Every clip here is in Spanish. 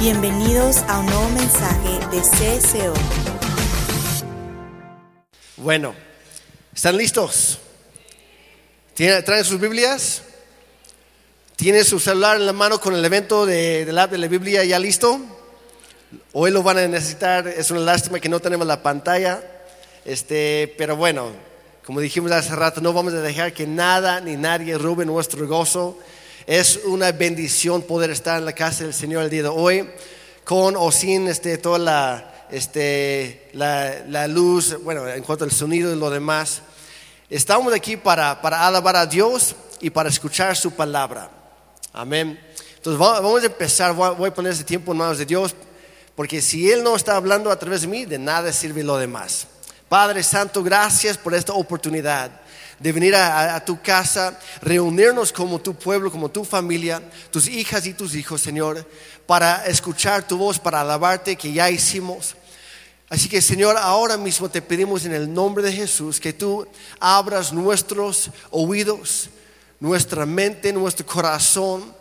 Bienvenidos a un nuevo mensaje de CSO. Bueno, ¿están listos? ¿Tienen- ¿Traen sus Biblias? ¿Tienen su celular en la mano con el evento de, del app de la Biblia ya listo? Hoy lo van a necesitar, es una lástima que no tenemos la pantalla, este, pero bueno, como dijimos hace rato, no vamos a dejar que nada ni nadie robe nuestro gozo. Es una bendición poder estar en la casa del Señor el día de hoy, con o sin este, toda la, este, la, luz, bueno, en cuanto al sonido y lo demás. Estamos aquí para, para alabar a Dios y para escuchar su palabra. Amén. Entonces va- vamos a empezar, voy a, poner ese tiempo en manos de Dios, porque si Él no está hablando a través de mí, de nada sirve lo demás. Padre Santo, gracias por esta oportunidad de venir a, tu casa, reunirnos como tu pueblo, como tu familia, tus hijas y tus hijos, Señor, para escuchar tu voz, para alabarte, que ya hicimos. Así que Señor, ahora mismo te pedimos en el nombre de Jesús que tú abras nuestros oídos, nuestra mente, nuestro corazón,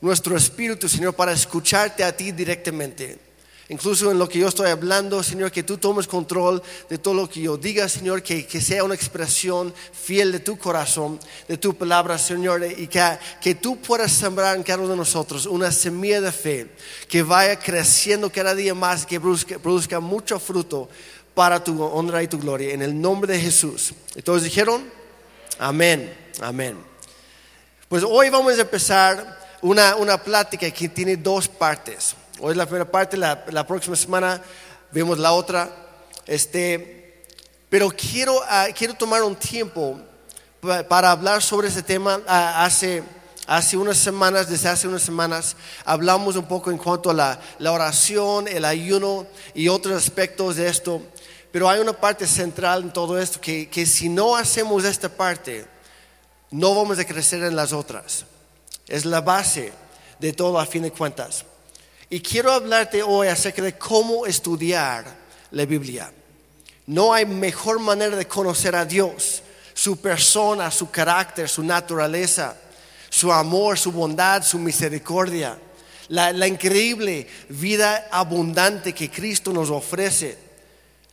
nuestro espíritu, Señor, para escucharte a ti directamente. Incluso en lo que yo estoy hablando, Señor, que tú tomes control de todo lo que yo diga, Señor, que, que sea una expresión fiel de tu corazón, de tu palabra, Señor, y que, que tú puedas sembrar en cada uno de nosotros una semilla de fe que vaya creciendo cada día más, que produzca, mucho fruto para tu honra y tu gloria. En el nombre de Jesús. ¿Y todos dijeron? Amén, amén. Pues hoy vamos a empezar una, una plática que tiene dos partes. Hoy es la primera parte, la, la próxima semana vemos la otra. Este, pero quiero, ah, quiero tomar un tiempo pa- para hablar sobre ese tema. Ah, hace, hace unas semanas, desde hace unas semanas, hablamos un poco en cuanto a la, la oración, el ayuno y otros aspectos de esto. Pero hay una parte central en todo esto que, que si no hacemos esta parte, no vamos a crecer en las otras. Es la base de todo a fin de cuentas. Y quiero hablarte hoy acerca de cómo estudiar la Biblia. No hay mejor manera de conocer a Dios, su persona, su carácter, su naturaleza, su amor, su bondad, su misericordia, la, la increíble vida abundante que Cristo nos ofrece.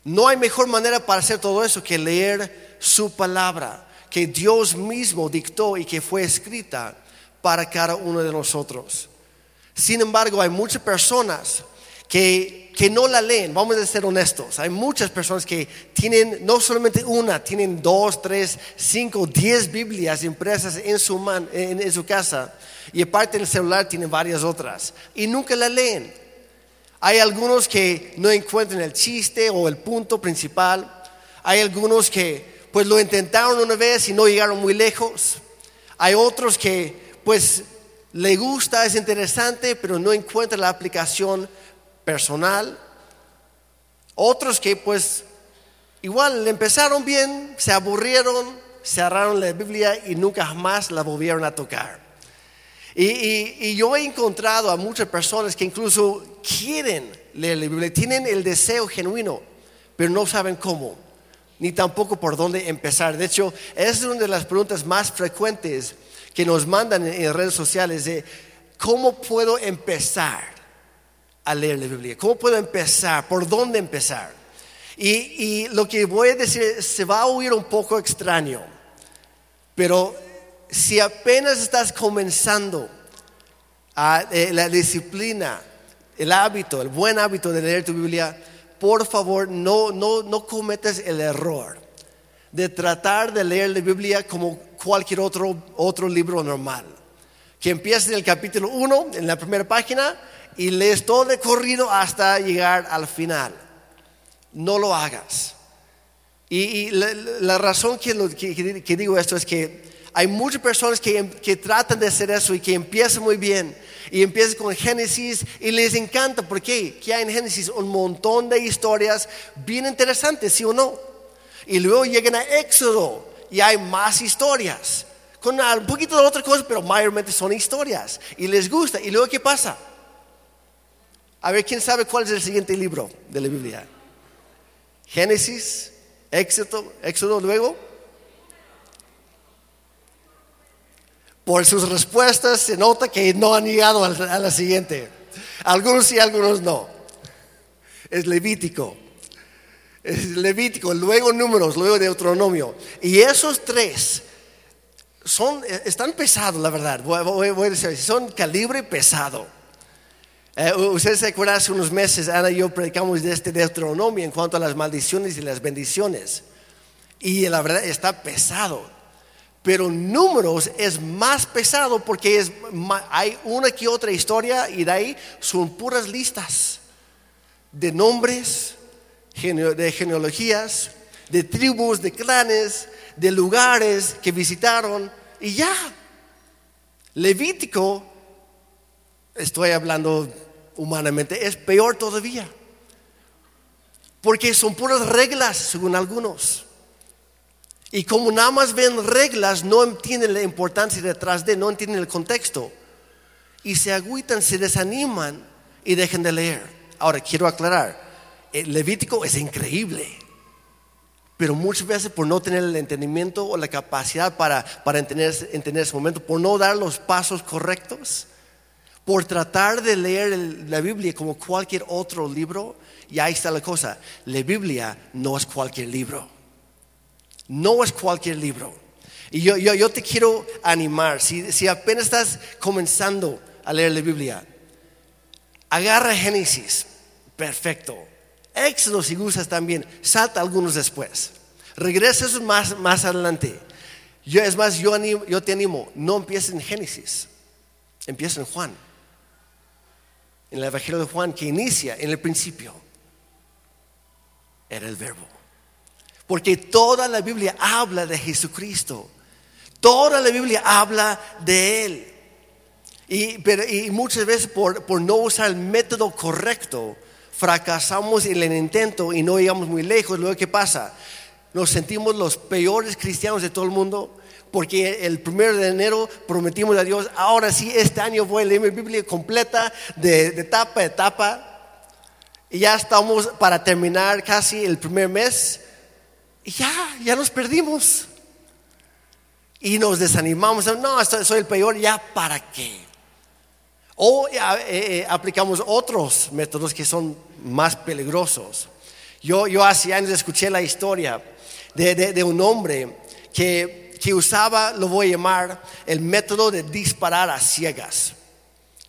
No hay mejor manera para hacer todo eso que leer su palabra, que Dios mismo dictó y que fue escrita para cada uno de nosotros. Sin embargo, hay muchas personas que, que no la leen, vamos a ser honestos. Hay muchas personas que tienen no solamente una, tienen dos, tres, cinco, diez Biblias impresas en su, man- en, en su casa y aparte en el celular tienen varias otras y nunca la leen. Hay algunos que no encuentran el chiste o el punto principal. Hay algunos que pues lo intentaron una vez y no llegaron muy lejos. Hay otros que pues le gusta, es interesante, pero no encuentran la aplicación personal. Otros que pues igual empezaron bien, se aburrieron, cerraron la Biblia y nunca jamás la volvieron a tocar. Y, y- y yo he encontrado a muchas personas que incluso quieren leer la Biblia, tienen el deseo genuino, pero no saben cómo, ni tampoco por dónde empezar. De hecho, es una de las preguntas más frecuentes que nos mandan en, redes sociales de cómo puedo empezar a leer la Biblia, cómo puedo empezar, por dónde empezar. Y, y lo que voy a decir se va a oír un poco extraño, pero si apenas estás comenzando a, eh, la disciplina, el hábito, el buen hábito de leer tu Biblia, por favor no, no, no cometas el error de tratar de leer la Biblia como cualquier otro, otro libro normal. Que empieces en el capítulo 1, en la primera página, y lees todo de corrido hasta llegar al final. No lo hagas. Y, la, razón que digo esto es que hay muchas personas que, que tratan de hacer eso y que empiezan muy bien. Y empiezan con Génesis y les encanta. ¿Por qué? Que hay en Génesis un montón de historias bien interesantes, ¿sí o no? Y luego llegan a Éxodo y hay más historias. Con un poquito de otra cosa, pero mayormente son historias. Y les gusta. ¿Y luego qué pasa? A ver, ¿quién sabe cuál es el siguiente libro de la Biblia? Génesis, Éxodo, Éxodo luego. Por sus respuestas se nota que no han llegado a la siguiente. Algunos sí, algunos no. Es Levítico. Levítico, luego números, luego Deuteronomio. Y esos tres son, están pesados, la verdad. Voy a decir, son calibre pesado. Eh, ustedes se acuerdan hace unos meses, Ana y yo predicamos de este Deuteronomio en cuanto a las maldiciones y las bendiciones. Y la verdad está pesado. Pero números es más pesado porque es, hay una que otra historia y de ahí son puras listas de nombres, de genealogías, de tribus, de clanes, de lugares que visitaron y ya. Levítico, estoy hablando humanamente, es peor todavía. Porque son puras reglas, según algunos. Y como nada más ven reglas, no entienden la importancia detrás de, no entienden el contexto. Y se agüitan, se desaniman y dejan de leer. Ahora, quiero aclarar, el Levítico es increíble. Pero muchas veces por no tener el entendimiento o la capacidad para, para entender, entender ese momento, por no dar los pasos correctos, por tratar de leer la Biblia como cualquier otro libro, y ahí está la cosa, la Biblia no es cualquier libro. No es cualquier libro. Y yo, yo, te quiero animar, si, si apenas estás comenzando a leer la Biblia, agarra Génesis, perfecto. Éxodo si gustas también, salta algunos después. Regresa esos más, más adelante. Yo, es más, yo, yo te animo, no empieces en Génesis, empieza en Juan. En el Evangelio de Juan que inicia en el principio. Era el verbo. Porque toda la Biblia habla de Jesucristo. Toda la Biblia habla de Él. Y, muchas veces por, por, no usar el método correcto, fracasamos en el intento y no llegamos muy lejos. Luego, ¿qué pasa? Nos sentimos los peores cristianos de todo el mundo porque el primero de enero prometimos a Dios, ahora sí, este año voy a leer mi Biblia completa de, de tapa a tapa. Y ya estamos para terminar casi el primer mes y ya, ya nos perdimos. Y nos desanimamos, no, soy el peor, ya para qué. O eh, eh, aplicamos otros métodos que son más peligrosos. Yo, yo hace años escuché la historia de, un hombre que, que, usaba, lo voy a llamar, el método de disparar a ciegas.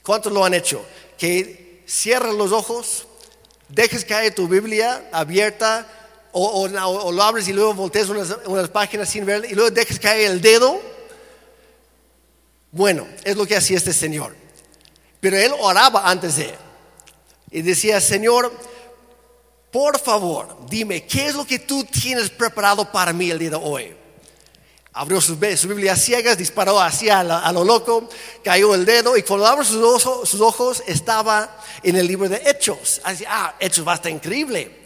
¿Cuántos lo han hecho? Que cierras los ojos, dejes caer tu Biblia abierta o, lo abres y luego volteas unas, páginas sin ver y luego dejas caer el dedo. Bueno, es lo que hacía este señor. Pero él oraba antes de y decía, Señor, por favor, dime, ¿qué es lo que tú tienes preparado para mí el día de hoy? Abrió su, Biblia ciegas, disparó hacia a lo loco, cayó el dedo y cuando abrió sus ojos, sus ojos estaba en el libro de Hechos. Así, ah, Hechos va a estar increíble.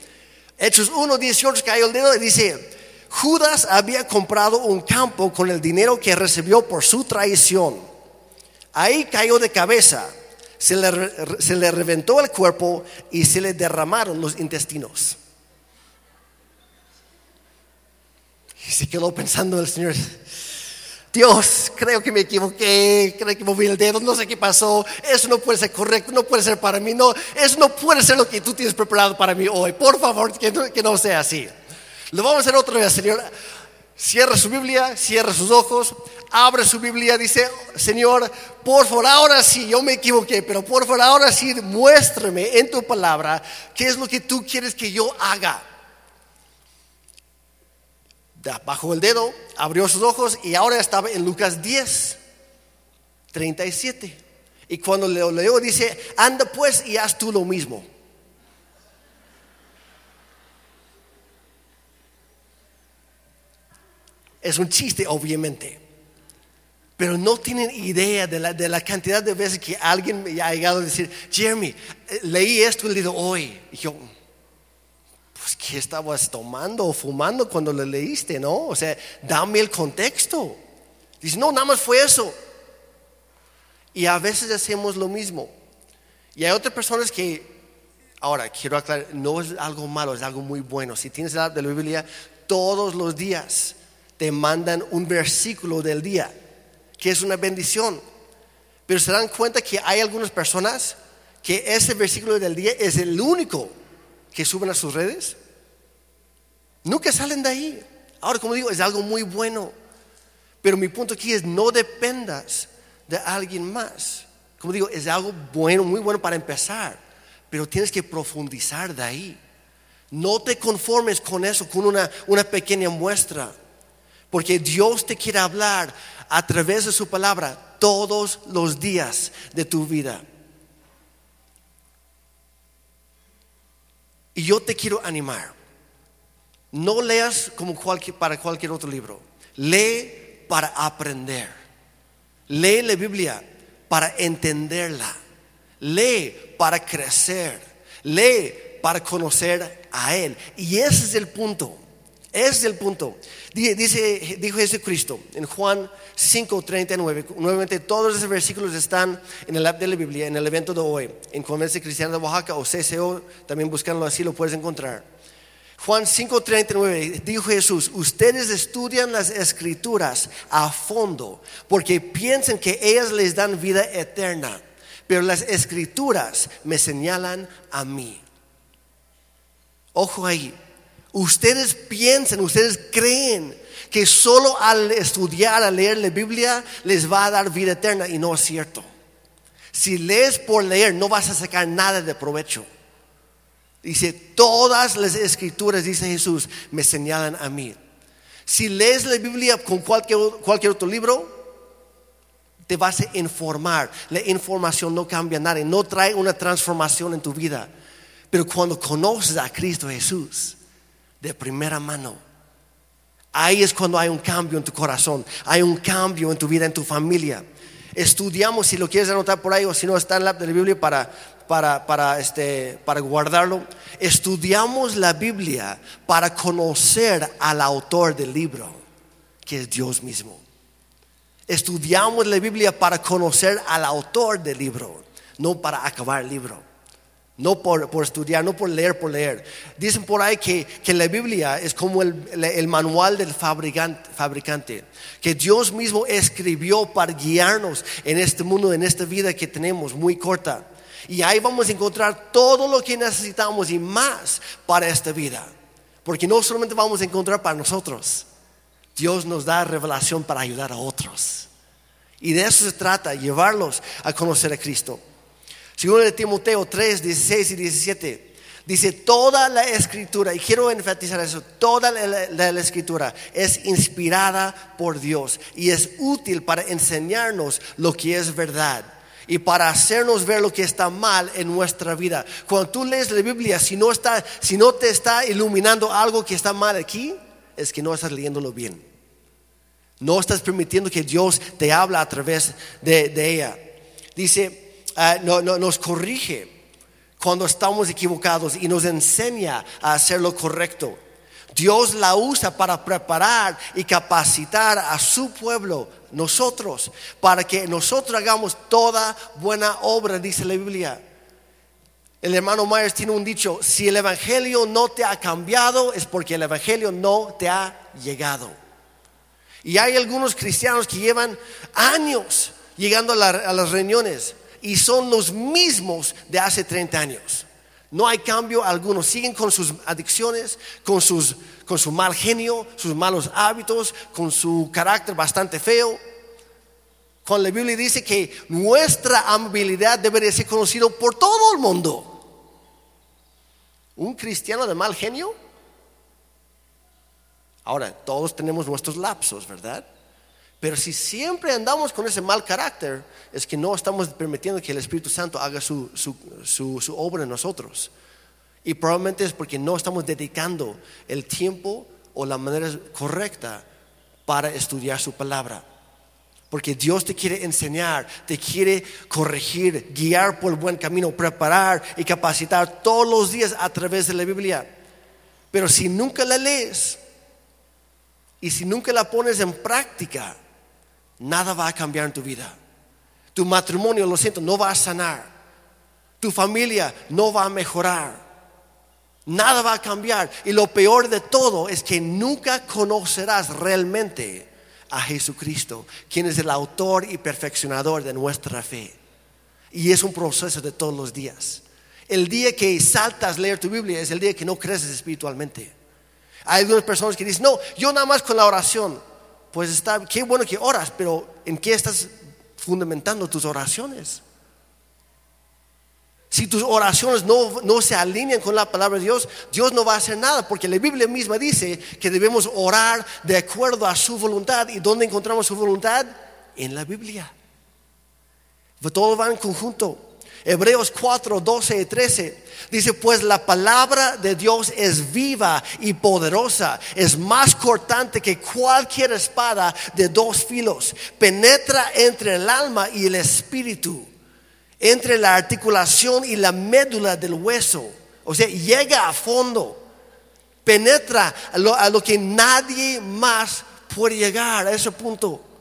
Hechos 1, 18 cayó el dedo y dice, Judas había comprado un campo con el dinero que recibió por su traición. Ahí cayó de cabeza, se le, reventó el cuerpo y se le derramaron los intestinos. Y se quedó pensando el Señor, Dios, creo que me equivoqué, creo que moví el dedo, no sé qué pasó, eso no puede ser correcto, no puede ser para mí, no, eso no puede ser lo que tú tienes preparado para mí hoy, por favor, que no, que no sea así. Lo vamos a hacer otra vez, Señor. Cierra su Biblia, cierra sus ojos, abre su Biblia, dice, Señor, por favor, ahora sí, yo me equivoqué, pero por favor, ahora sí, muéstrame en tu palabra qué es lo que tú quieres que yo haga bajó el dedo, abrió sus ojos y ahora estaba en Lucas 10, 37. Y cuando lo leo dice, anda pues y haz tú lo mismo. Es un chiste, obviamente. Pero no tienen idea de la, de la cantidad de veces que alguien me ha llegado a decir, Jeremy, eh, leí esto día de hoy. Y yo, pues, ¿qué estabas tomando o fumando cuando lo leíste, no? O sea, dame el contexto. Dice, no, nada más fue eso. Y a veces hacemos lo mismo. Y hay otras personas que, ahora quiero aclarar, no es algo malo, es algo muy bueno. Si tienes la de la Biblia, todos los días te mandan un versículo del día, que es una bendición. Pero se dan cuenta que hay algunas personas que ese versículo del día es el único que suben a sus redes? Nunca salen de ahí. Ahora, como digo, es algo muy bueno. Pero mi punto aquí es no dependas de alguien más. Como digo, es algo bueno, muy bueno para empezar. Pero tienes que profundizar de ahí. No te conformes con eso, con una, una pequeña muestra. Porque Dios te quiere hablar a través de su palabra todos los días de tu vida. Y yo te quiero animar. No leas como para cualquier otro libro. Lee para aprender. Lee la Biblia para entenderla. Lee para crecer. Lee para conocer a Él. Y ese es el punto. Es el punto. Dice, dijo Jesucristo en Juan 5:39. Nuevamente, todos esos versículos están en el app de la Biblia, en el evento de hoy, en Convención Cristiana de Oaxaca o CCO. También buscando así, lo puedes encontrar. Juan 5:39 dijo Jesús, ustedes estudian las escrituras a fondo porque piensan que ellas les dan vida eterna, pero las escrituras me señalan a mí. Ojo ahí, ustedes piensan, ustedes creen que solo al estudiar, al leer la Biblia les va a dar vida eterna y no es cierto. Si lees por leer no vas a sacar nada de provecho. Dice, todas las escrituras, dice Jesús, me señalan a mí. Si lees la Biblia con cualquier, cualquier otro libro, te vas a informar. La información no cambia nada, no trae una transformación en tu vida. Pero cuando conoces a Cristo Jesús de primera mano, ahí es cuando hay un cambio en tu corazón, hay un cambio en tu vida, en tu familia. Estudiamos, si lo quieres anotar por ahí o si no está en la, Biblia para, para, este, para guardarlo. Estudiamos la Biblia para conocer al autor del libro, que es Dios mismo. Estudiamos la Biblia para conocer al autor del libro, no para acabar el libro. No por, estudiar, no por leer, por leer. Dicen por ahí que, la Biblia es como el, el manual del fabricante, fabricante, que Dios mismo escribió para guiarnos en este mundo, en esta vida que tenemos muy corta. Y ahí vamos a encontrar todo lo que necesitamos y más para esta vida. Porque no solamente vamos a encontrar para nosotros, Dios nos da revelación para ayudar a otros. Y de eso se trata, llevarlos a conocer a Cristo. Segundo de Timoteo 3, 16 y 17. Dice, toda la escritura, y quiero enfatizar eso, toda la, escritura es inspirada por Dios y es útil para enseñarnos lo que es verdad y para hacernos ver lo que está mal en nuestra vida. Cuando tú lees la Biblia, si no, está, si no te está iluminando algo que está mal aquí, es que no estás leyéndolo bien. No estás permitiendo que Dios te habla a través de, ella. Dice, ah, no, nos corrige cuando estamos equivocados y nos enseña a hacer lo correcto. Dios la usa para preparar y capacitar a su pueblo, nosotros, para que nosotros hagamos toda buena obra, dice la Biblia. El hermano Myers tiene un dicho, si el Evangelio no te ha cambiado es porque el Evangelio no te ha llegado. Y hay algunos cristianos que llevan años llegando a, a las reuniones y son los mismos de hace 30 años. No hay cambio alguno. Siguen con sus adicciones, con, sus, con su mal genio, sus malos hábitos, con su carácter bastante feo. Cuando la Biblia dice que nuestra amabilidad debería ser conocido por todo el mundo. ¿Un cristiano de mal genio? Ahora, todos tenemos nuestros lapsos, ¿verdad? Pero si siempre andamos con ese mal carácter, es que no estamos permitiendo que el Espíritu Santo haga su, obra en nosotros. Y probablemente es porque no estamos dedicando el tiempo o la manera correcta para estudiar su palabra. Porque Dios te quiere enseñar, te quiere corregir, guiar por el buen camino, preparar y capacitar todos los días a través de la Biblia. Pero si nunca la lees y si nunca la pones en práctica, nada va a cambiar en tu vida. Tu matrimonio, lo siento, no va a sanar. Tu familia no va a mejorar. Nada va a cambiar. Y lo peor de todo es que nunca conocerás realmente a Jesucristo, quien es el autor y perfeccionador de nuestra fe. Y es un proceso de todos los días. El día que saltas leer tu Biblia es el día que no creces espiritualmente. Hay algunas personas que dicen, no, yo nada más con la oración. Pues está, qué bueno que oras, pero ¿en qué estás fundamentando tus oraciones? Si tus oraciones no, no, se alinean con la palabra de Dios, Dios no va a hacer nada, porque la Biblia misma dice que debemos orar de acuerdo a su voluntad. ¿Y dónde encontramos su voluntad? En la Biblia. Todo va en conjunto. Hebreos 4, 12 y 13 dice, pues la palabra de Dios es viva y poderosa, es más cortante que cualquier espada de dos filos, penetra entre el alma y el espíritu, entre la articulación y la médula del hueso, o sea, llega a fondo, penetra a lo, a lo que nadie más puede llegar a ese punto.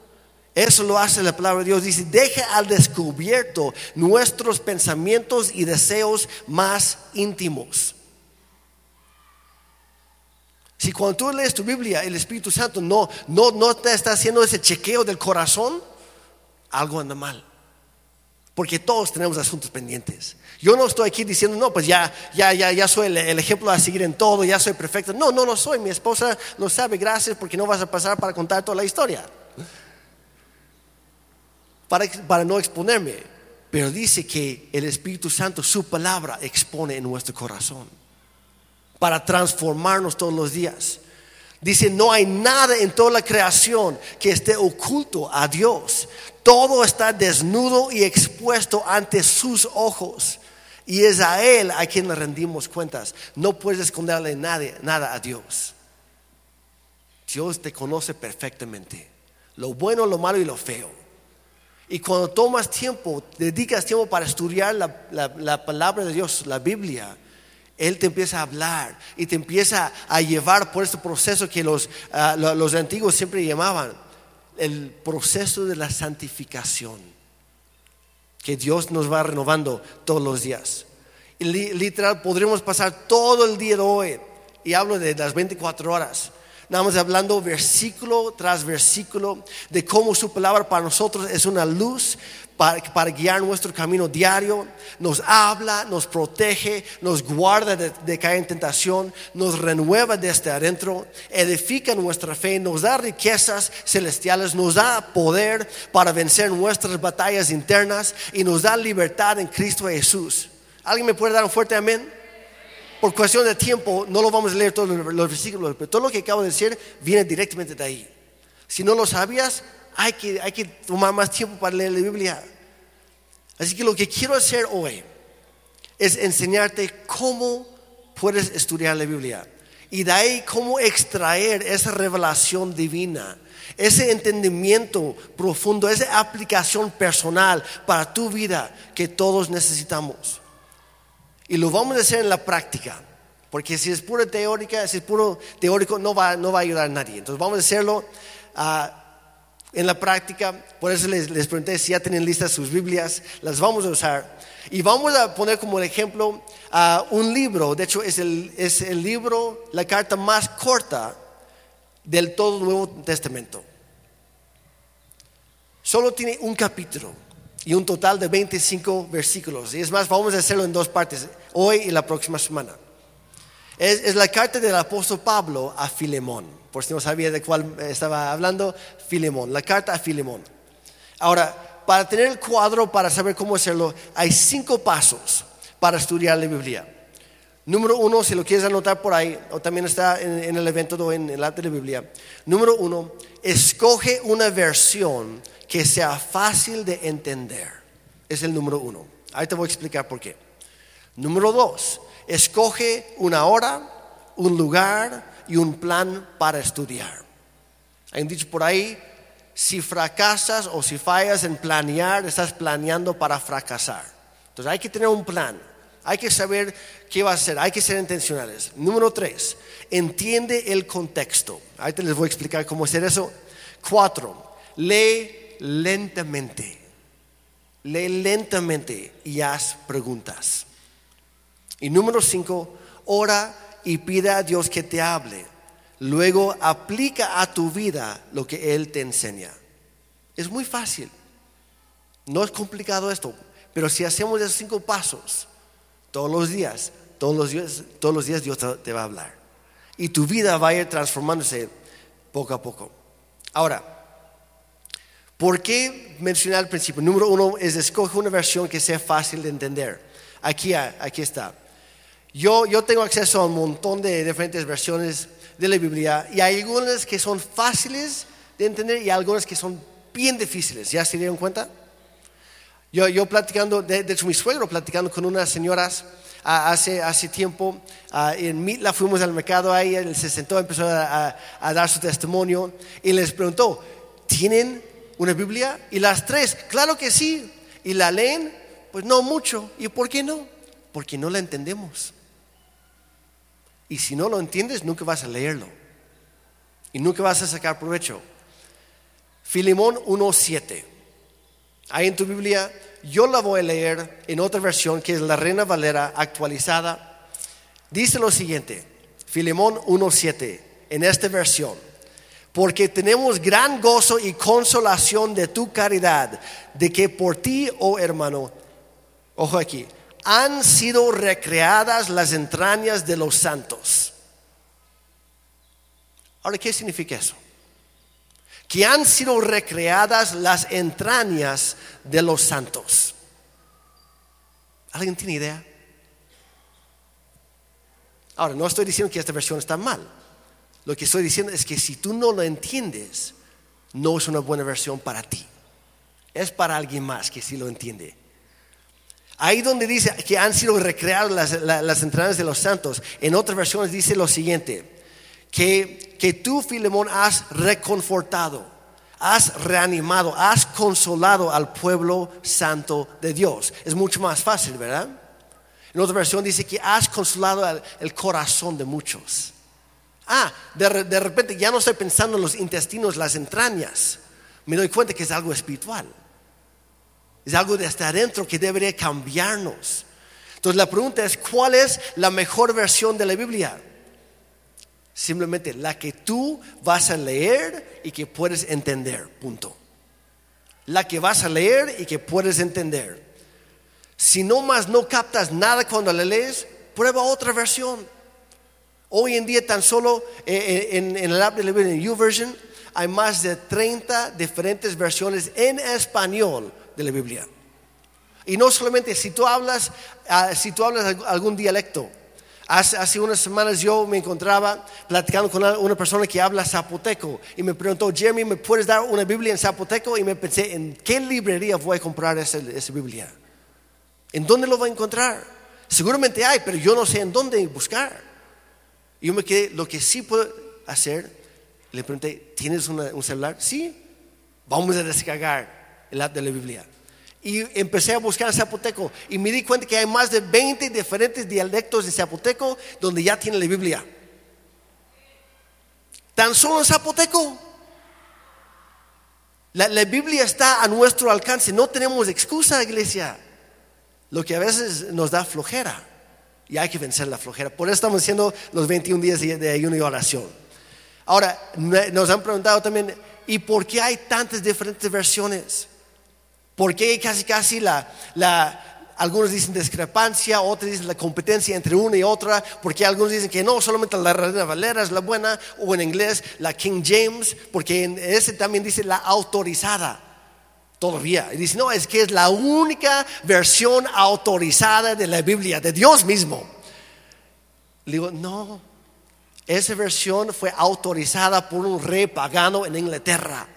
Eso lo hace la palabra de Dios. Dice, deja al descubierto nuestros pensamientos y deseos más íntimos. Si cuando tú lees tu Biblia, el Espíritu Santo no, no, no te está haciendo ese chequeo del corazón, algo anda mal. Porque todos tenemos asuntos pendientes. Yo no estoy aquí diciendo, no, pues ya, ya, ya, ya soy el, ejemplo a seguir en todo, ya soy perfecto. No, no lo soy. Mi esposa lo sabe, gracias, porque no vas a pasar para contar toda la historia para, no exponerme, pero dice que el Espíritu Santo, su palabra, expone en nuestro corazón para transformarnos todos los días. Dice, no hay nada en toda la creación que esté oculto a Dios. Todo está desnudo y expuesto ante sus ojos. Y es a Él a quien le rendimos cuentas. No puedes esconderle nada, nada a Dios. Dios te conoce perfectamente. Lo bueno, lo malo y lo feo. Y cuando tomas tiempo, dedicas tiempo para estudiar la, palabra de Dios, la Biblia, Él te empieza a hablar y te empieza a llevar por este proceso que los, ah, los antiguos siempre llamaban el proceso de la santificación, que Dios nos va renovando todos los días. Y literal, podremos pasar todo el día de hoy, y hablo de las 24 horas, Estamos hablando versículo tras versículo de cómo su palabra para nosotros es una luz para, guiar nuestro camino diario. Nos habla, nos protege, nos guarda de, de, caer en tentación, nos renueva desde adentro, edifica nuestra fe, nos da riquezas celestiales, nos da poder para vencer nuestras batallas internas y nos da libertad en Cristo Jesús. ¿Alguien me puede dar un fuerte amén? Por cuestión de tiempo, no lo vamos a leer todos los versículos, pero todo lo que acabo de decir viene directamente de ahí. Si no lo sabías, hay que, hay que tomar más tiempo para leer la Biblia. Así que lo que quiero hacer hoy es enseñarte cómo puedes estudiar la Biblia y de ahí cómo extraer esa revelación divina, ese entendimiento profundo, esa aplicación personal para tu vida que todos necesitamos. Y lo vamos a hacer en la práctica. Porque si es pura teórica, si es puro teórico, no va, no va a ayudar a nadie. Entonces vamos a hacerlo ah, en la práctica. Por eso les, les, pregunté si ya tienen listas sus Biblias. Las vamos a usar. Y vamos a poner como ejemplo uh, un libro. De hecho, es el, es el libro, la carta más corta del todo Nuevo Testamento. Solo tiene un capítulo y un total de 25 versículos. Y es más, vamos a hacerlo en dos partes, hoy y la próxima semana. Es, la carta del apóstol Pablo a Filemón. Por si no sabía de cuál estaba hablando, Filemón, la carta a Filemón. Ahora, para tener el cuadro, para saber cómo hacerlo, hay cinco pasos para estudiar la Biblia. Número uno, si lo quieres anotar por ahí, o también está en, el evento o en el arte de la Biblia. Número uno, escoge una versión que sea fácil de entender. Es el número uno. Ahí te voy a explicar por qué. Número dos, escoge una hora, un lugar y un plan para estudiar. Hay un dicho por ahí, si fracasas o si fallas en planear, estás planeando para fracasar. Entonces hay que tener un plan, hay que saber qué va a hacer, hay que ser intencionales. Número tres, entiende el contexto. Te les voy a explicar cómo hacer eso. Cuatro, lee lentamente. Lee lentamente y haz preguntas. Y número cinco, ora y pida a Dios que te hable. Luego aplica a tu vida lo que Él te enseña. Es muy fácil. No es complicado esto. Pero si hacemos esos cinco pasos todos los días, todos los días, todos los días Dios te, va a hablar. Y tu vida va a ir transformándose poco a poco. Ahora, ¿por qué mencionar al principio? Número uno es escoge una versión que sea fácil de entender. Aquí, aquí está. Yo, yo tengo acceso a un montón de diferentes versiones de la Biblia y hay algunas que son fáciles de entender y algunas que son bien difíciles. ¿Ya se dieron cuenta? Yo, yo platicando, de, hecho mi suegro platicando con unas señoras hace, hace tiempo, uh, en Mitla fuimos al mercado ahí, él se sentó, empezó a dar su testimonio y les preguntó, ¿tienen una Biblia? Y las tres, claro que sí. ¿Y la leen? Pues no mucho. ¿Y por qué no? Porque no la entendemos. Y si no lo entiendes, nunca vas a leerlo. Y nunca vas a sacar provecho. Filimón 1.7. Ahí en tu Biblia, yo la voy a leer en otra versión que es la Reina Valera actualizada. Dice lo siguiente, Filimón 1.7, en esta versión. Porque tenemos gran gozo y consolación de tu caridad, de que por ti, oh hermano, ojo aquí, han sido recreadas las entrañas de los santos. Ahora, ¿qué significa eso? Que han sido recreadas las entrañas de los santos. ¿Alguien tiene idea? Ahora, no estoy diciendo que esta versión está mal. Lo que estoy diciendo es que si tú no lo entiendes, no es una buena versión para ti. Es para alguien más que sí lo entiende. Ahí donde dice que han sido recreadas las, las entrañas de los santos, en otras versiones dice lo siguiente, que, que tú, Filemón, has reconfortado, has reanimado, has consolado al pueblo santo de Dios. Es mucho más fácil, ¿verdad? En otra versión dice que has consolado el corazón de muchos. Ah, de, de repente ya no estoy pensando en los intestinos, las entrañas. Me doy cuenta que es algo espiritual. Es algo de estar adentro que debería cambiarnos. Entonces la pregunta es, ¿cuál es la mejor versión de la Biblia? Simplemente la que tú vas a leer y que puedes entender, punto. La que vas a leer y que puedes entender. Si no más no captas nada cuando la lees, prueba otra versión. Hoy en día tan solo eh, eh, en, el app de la Biblia, en YouVersion, hay más de 30 diferentes versiones en español la Biblia. Y no solamente si tú hablas, ah, si tú hablas algún dialecto. Hace, hace, unas semanas yo me encontraba platicando con una persona que habla zapoteco y me preguntó, Jeremy, ¿me puedes dar una Biblia en zapoteco? Y me pensé, ¿en qué librería voy a comprar esa, esa Biblia? ¿En dónde lo voy a encontrar? Seguramente hay, pero yo no sé en dónde buscar. Y yo me quedé, lo que sí puedo hacer, le pregunté, ¿tienes un celular? Sí, vamos a descargar de la Biblia. Y empecé a buscar en zapoteco y me di cuenta que hay más de 20 diferentes dialectos de zapoteco donde ya tiene la Biblia. Tan solo en zapoteco. La, Biblia está a nuestro alcance. No tenemos excusa, iglesia. Lo que a veces nos da flojera. Y hay que vencer la flojera. Por eso estamos haciendo los 21 días de ayuno y oración. Ahora, nos han preguntado también, ¿y por qué hay tantas diferentes versiones? ¿Por qué casi casi la, algunos dicen discrepancia, otros dicen la competencia entre una y otra, porque algunos dicen que no, solamente la Reina Valera es la buena, o en inglés la King James, porque en ese también dice la autorizada, todavía. Y dice, no, es que es la única versión autorizada de la Biblia, de Dios mismo. Le digo, no, esa versión fue autorizada por un rey pagano en Inglaterra.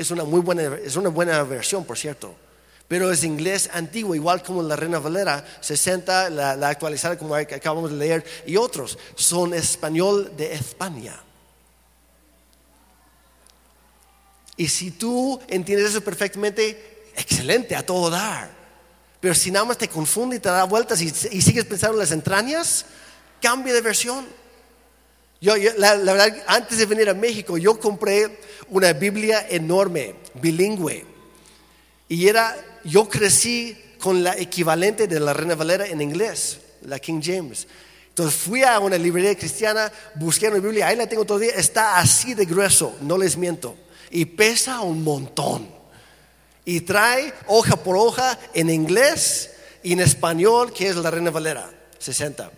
Es una muy buena, es una buena versión, por cierto. Pero es inglés antiguo, igual como la Reina Valera 60, la, la actualizada como acabamos de leer, y otros son español de España. Y si tú entiendes eso perfectamente, excelente, a todo dar. Pero si nada más te confunde y te da vueltas y, y sigues pensando en las entrañas, cambia de versión. Yo, la, verdad, antes de venir a México, yo compré una Biblia enorme, bilingüe. Y era, yo crecí con la equivalente de la Reina Valera en inglés, la King James. Entonces fui a una librería cristiana, busqué una Biblia, ahí la tengo todavía, está así de grueso, no les miento. Y pesa un montón. Y trae hoja por hoja en inglés y en español, que es la Reina Valera, 60.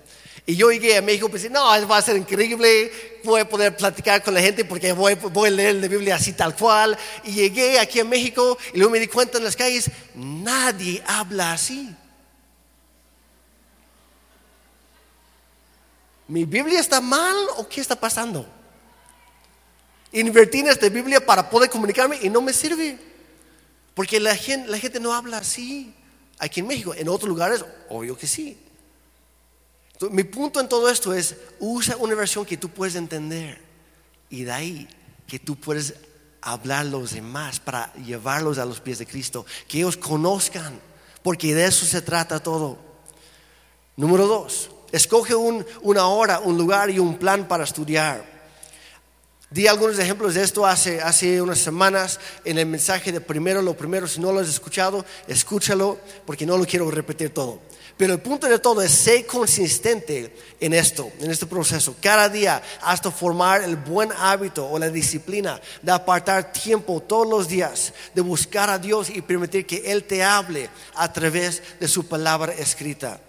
Y yo llegué a México y pensé, no, va a ser increíble, voy a poder platicar con la gente porque voy, a leer la Biblia así tal cual. Y llegué aquí a México y luego me di cuenta en las calles, nadie habla así. ¿Mi Biblia está mal o qué está pasando? Invertí en esta Biblia para poder comunicarme y no me sirve. Porque la gente no habla así. Aquí en México, en otros lugares, obvio que sí. Mi punto en todo esto es, usa una versión que tú puedes entender. Y de ahí que tú puedes hablar a los demás para llevarlos a los pies de Cristo. Que ellos conozcan. Porque de eso se trata todo. Número dos, Escoge una hora, un lugar y un plan para estudiar. Di algunos ejemplos de esto hace, hace unas semanas en el mensaje de primero lo primero. Si no lo has escuchado, escúchalo porque no lo quiero repetir todo. Pero el punto de todo es ser consistente en esto, en este proceso. Cada día hasta formar el buen hábito o la disciplina de apartar tiempo todos los días, de buscar a Dios y permitir que Él te hable a través de su palabra escrita.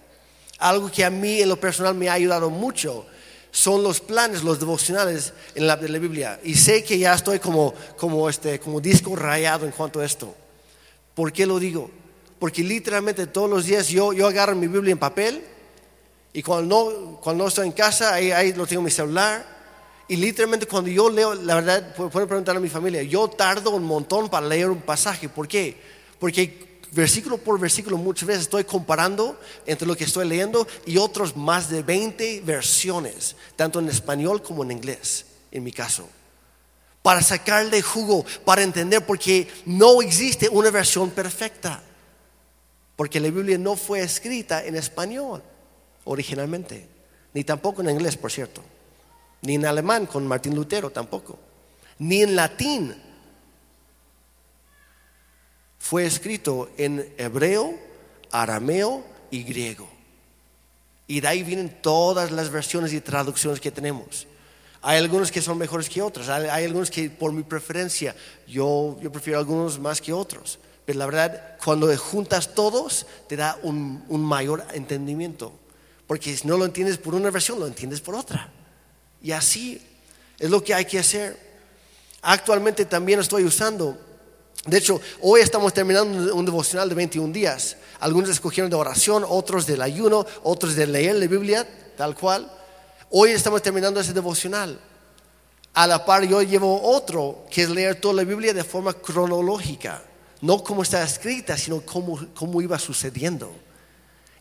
Algo que a mí en lo personal me ha ayudado mucho son los planes, los devocionales en la, la Biblia. Y sé que ya estoy como, como, este, como disco rayado en cuanto a esto. ¿Por qué lo digo? Porque literalmente todos los días yo, yo agarro mi Biblia en papel y cuando no, cuando no estoy en casa, ahí, ahí lo tengo en mi celular. Y literalmente cuando yo leo, la verdad, puedo preguntar a mi familia, yo tardo un montón para leer un pasaje. ¿Por qué? Porque versículo por versículo muchas veces estoy comparando entre lo que estoy leyendo y otros más de 20 versiones, tanto en español como en inglés, en mi caso. Para sacarle jugo, para entender, porque no existe una versión perfecta. Porque la Biblia no fue escrita en español originalmente, ni tampoco en inglés, por cierto, ni en alemán con Martín Lutero tampoco, ni en latín fue escrito en hebreo, arameo y griego. Y de ahí vienen todas las versiones y traducciones que tenemos. Hay algunos que son mejores que otros, hay, algunos que por mi preferencia, yo, yo prefiero algunos más que otros. Pero la verdad, cuando juntas todos, te da un, mayor entendimiento. Porque si no lo entiendes por una versión, lo entiendes por otra. Y así es lo que hay que hacer. Actualmente también estoy usando de hecho, hoy estamos terminando un devocional de 21 días. Algunos escogieron de oración, otros del ayuno, otros de leer la Biblia, tal cual. Hoy estamos terminando ese devocional. A la par yo llevo otro, que es leer toda la Biblia de forma cronológica. No como está escrita, sino como, como iba sucediendo.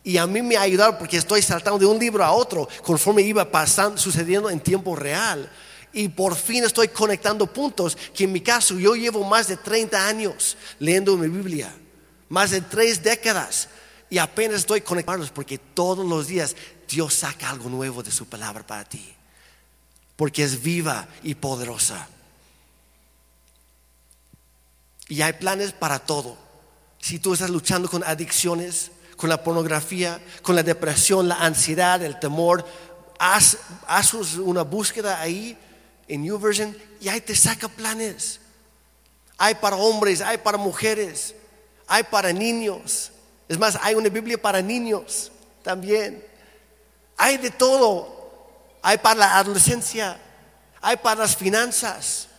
Y a mí me ha ayudado porque estoy saltando de un libro a otro conforme iba pasando, sucediendo en tiempo real y por fin estoy conectando puntos que en mi caso yo llevo más de 30 años leyendo mi Biblia, más de tres décadas y apenas estoy conectándolos porque todos los días Dios saca algo nuevo de su palabra para ti, porque es viva y poderosa. Y hay planes para todo. Si tú estás luchando con adicciones, con la pornografía, con la depresión, la ansiedad, el temor, haz, haz una búsqueda ahí en New Version y ahí te saca planes. Hay para hombres, hay para mujeres, hay para niños. Es más, hay una Biblia para niños también. Hay de todo. Hay para la adolescencia, hay para las finanzas,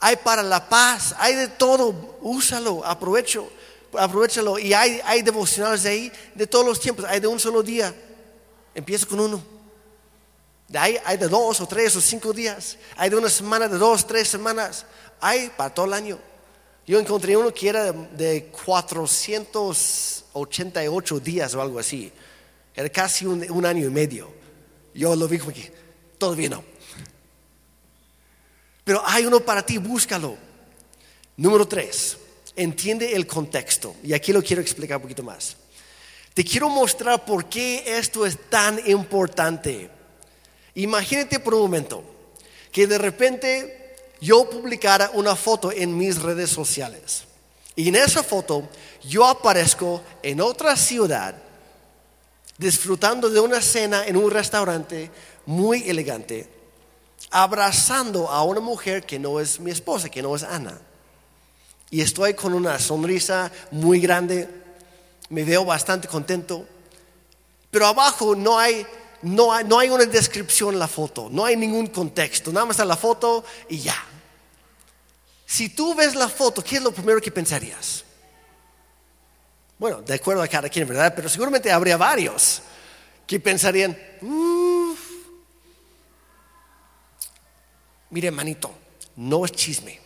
hay para la paz, hay de todo. Úsalo, aprovecho, aprovechalo. Y hay, hay devocionales de ahí de todos los tiempos, hay de un solo día. Empieza con uno. De ahí hay de dos o tres o cinco días. Hay de una semana, de dos, tres semanas. Hay para todo el año. Yo encontré uno que era de 488 días o algo así. Era casi un, año y medio. Yo lo vi como que todavía no. Pero hay uno para ti, búscalo. Número tres, entiende el contexto. Y aquí lo quiero explicar un poquito más. Te quiero mostrar por qué esto es tan importante. Imagínate por un momento que de repente yo publicara una foto en mis redes sociales. Y en esa foto yo aparezco en otra ciudad disfrutando de una cena en un restaurante muy elegante, abrazando a una mujer que no es mi esposa, que no es Ana. Y estoy con una sonrisa muy grande, me veo bastante contento, pero abajo no hay, no hay, no hay una descripción en la foto, no hay ningún contexto, nada más está la foto y ya. Si tú ves la foto, ¿qué es lo primero que pensarías? Bueno, de acuerdo a cada quien, ¿verdad? Pero seguramente habría varios que pensarían, uff, mire, manito, no es chisme.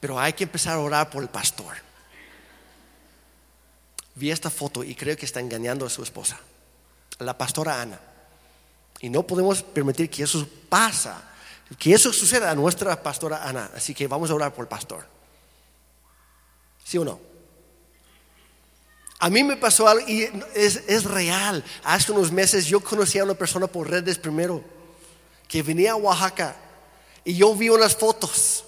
Pero hay que empezar a orar por el pastor. Vi esta foto y creo que está engañando a su esposa, la pastora Ana. Y no podemos permitir que eso pasa, que eso suceda a nuestra pastora Ana. Así que vamos a orar por el pastor. ¿Sí o no? A mí me pasó algo y es, es, real. Hace unos meses yo conocí a una persona por redes primero que venía a Oaxaca y yo vi unas fotos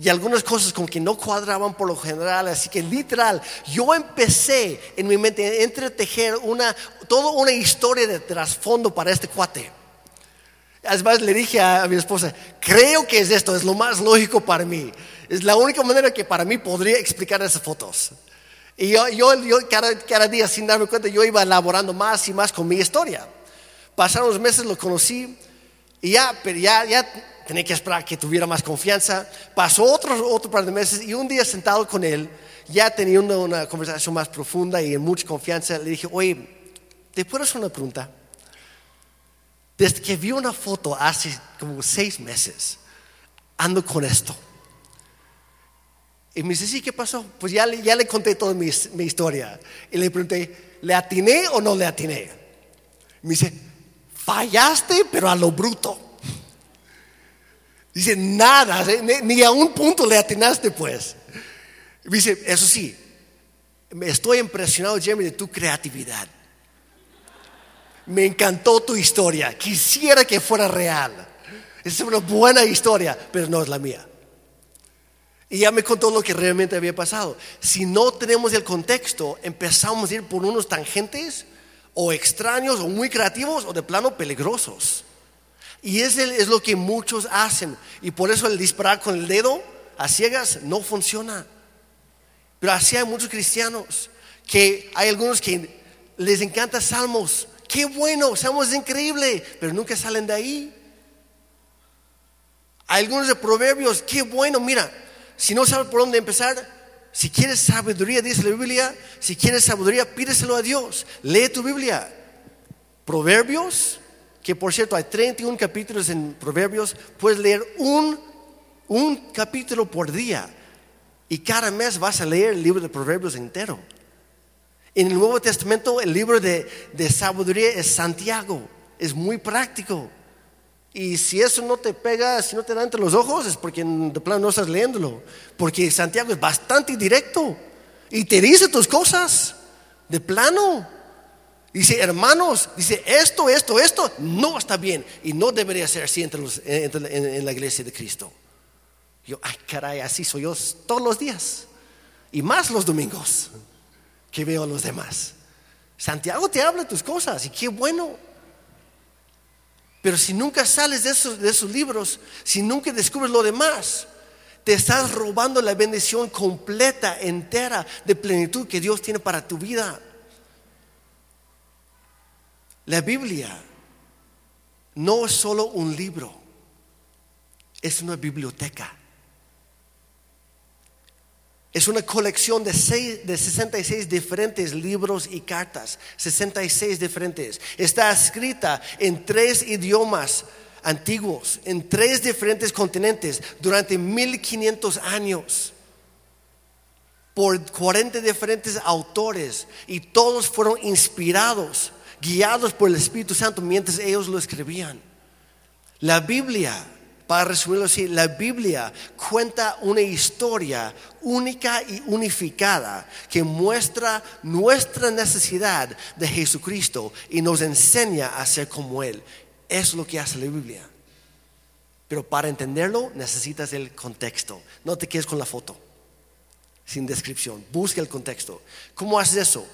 y algunas cosas como que no cuadraban por lo general, así que literal, yo empecé en mi mente a entretejer una, toda una historia de trasfondo para este cuate. Además le dije a, mi esposa, creo que es esto, es lo más lógico para mí. Es la única manera que para mí podría explicar esas fotos. Y yo, yo, cada, cada, día sin darme cuenta, yo iba elaborando más y más con mi historia. Pasaron los meses, lo conocí y ya, pero ya, ya tenía que esperar que tuviera más confianza. Pasó otro, otro par de meses y un día sentado con él, ya teniendo una conversación más profunda y en mucha confianza, le dije, oye, ¿te puedo hacer una pregunta? Desde que vi una foto hace como seis meses, ando con esto. Y me dice, sí, ¿qué pasó? Pues ya, ya le conté toda mi, mi, historia. Y le pregunté, ¿le atiné o no le atiné? Me dice, fallaste, pero a lo bruto. Dice, nada, ni a un punto le atinaste pues. Dice, eso sí, estoy impresionado, Jeremy, de tu creatividad. Me encantó tu historia, quisiera que fuera real. Es una buena historia, pero no es la mía. Y ya me contó lo que realmente había pasado. Si no tenemos el contexto, empezamos a ir por unos tangentes o extraños o muy creativos o de plano peligrosos. Y es, es lo que muchos hacen. Y por eso el disparar con el dedo a ciegas no funciona. Pero así hay muchos cristianos que hay algunos que les encanta salmos. Qué bueno, salmos es increíble, pero nunca salen de ahí. Hay algunos de proverbios, qué bueno, mira, si no sabes por dónde empezar, si quieres sabiduría, dice la Biblia, si quieres sabiduría, pídeselo a Dios. Lee tu Biblia. Proverbios, que por cierto hay 31 capítulos en Proverbios, puedes leer un, un capítulo por día y cada mes vas a leer el libro de Proverbios entero. En el Nuevo Testamento el libro de, de sabiduría es Santiago, es muy práctico. Y si eso no te pega, si no te da entre los ojos, es porque de plano no estás leyéndolo. Porque Santiago es bastante directo y te dice tus cosas de plano. Dice, hermanos, dice, esto, esto, esto no está bien y no debería ser así entre los, en, la iglesia de Cristo. Yo, ay, caray, así soy yo todos los días y más los domingos que veo a los demás. Santiago te habla tus cosas y qué bueno. Pero si nunca sales de esos, de esos libros, si nunca descubres lo demás, te estás robando la bendición completa, entera, de plenitud que Dios tiene para tu vida. La Biblia no es solo un libro, es una biblioteca. Es una colección de, de 66 diferentes libros y cartas, 66 diferentes. Está escrita en tres idiomas antiguos, en tres diferentes continentes, durante 1500 años, por 40 diferentes autores, y todos fueron inspirados, guiados por el Espíritu Santo mientras ellos lo escribían. La Biblia para resumirlo así, la Biblia cuenta una historia única y unificada que muestra nuestra necesidad de Jesucristo y nos enseña a ser como Él. Es lo que hace la Biblia. Pero para entenderlo necesitas el contexto. No te quedes con la foto, sin descripción. Busca el contexto. ¿Cómo haces eso?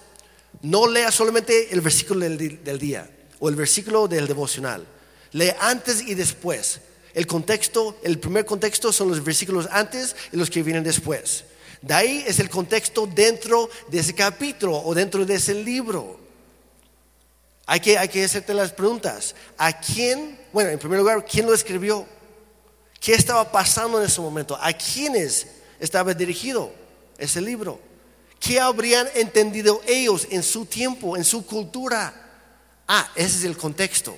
No leas solamente el versículo del, día o el versículo del devocional. Lee antes y después El contexto, el primer contexto son los versículos antes y los que vienen después. De ahí es el contexto dentro de ese capítulo o dentro de ese libro. Hay que, hay que hacerte las preguntas. ¿A quién, bueno, en primer lugar, quién lo escribió? ¿Qué estaba pasando en ese momento? ¿A quiénes estaba dirigido ese libro? ¿Qué habrían entendido ellos en su tiempo, en su cultura? Ah, ese es el contexto.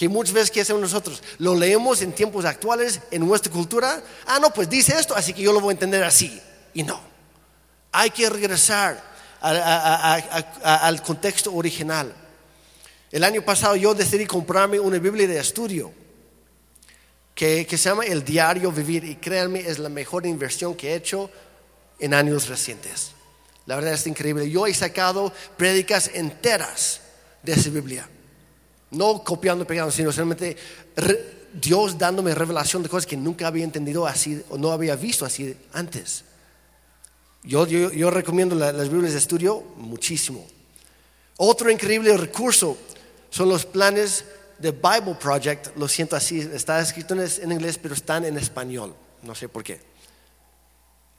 Que muchas veces, ¿qué hacemos nosotros? Lo leemos en tiempos actuales, en nuestra cultura. Ah, no, pues dice esto, así que yo lo voy a entender así. Y no. Hay que regresar al contexto original. El año pasado yo decidí comprarme una Biblia de estudio que, se llama El Diario Vivir y créanme, es la mejor inversión que he hecho en años recientes. La verdad es increíble. Yo he sacado prédicas enteras de esa Biblia. No copiando y pegando, sino solamente Dios dándome revelación de cosas que nunca había entendido así o no había visto así antes. Yo, recomiendo las Biblias de estudio muchísimo. Otro increíble recurso son los planes de Bible Project. Lo siento así, está escrito en inglés, pero están en español. No sé por qué.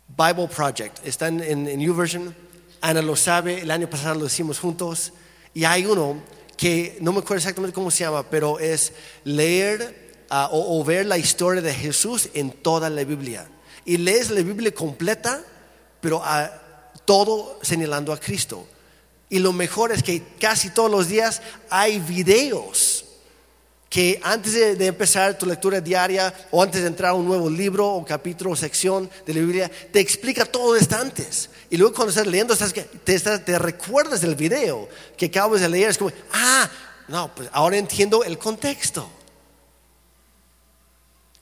Bible Project. Están en, en YouVersion. Ana lo sabe, el año pasado lo hicimos juntos. Y hay uno que no me acuerdo exactamente cómo se llama, pero es leer ah, o, ver la historia de Jesús en toda la Biblia. Y lees la Biblia completa, pero a, todo señalando a Cristo. Y lo mejor es que casi todos los días hay videos que antes de, empezar tu lectura diaria o antes de entrar a un nuevo libro o capítulo o sección de la Biblia, te explica todo esto antes. Y luego cuando estás leyendo, te, te recuerdas del video que acabas de leer. Es como, ah, no, pues ahora entiendo el contexto.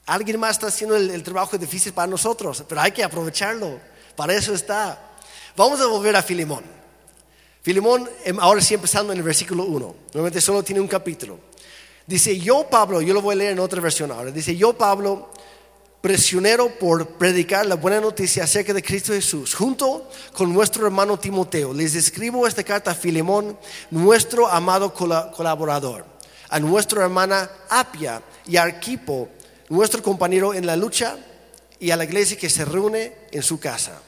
Alguien más está haciendo el, trabajo difícil para nosotros, pero hay que aprovecharlo. Para eso está. Vamos a volver a Filimón. Filemón, em, ahora sí empezando en el versículo 1, normalmente solo tiene un capítulo. Dice, yo Pablo, yo lo voy a leer en otra versión ahora, dice, yo Pablo, prisionero por predicar la buena noticia acerca de Cristo Jesús, junto con nuestro hermano Timoteo, les escribo esta carta a Filemón, nuestro amado colaborador, a nuestra hermana Apia y a Arquipo, nuestro compañero en la lucha, y a la iglesia que se reúne en su casa.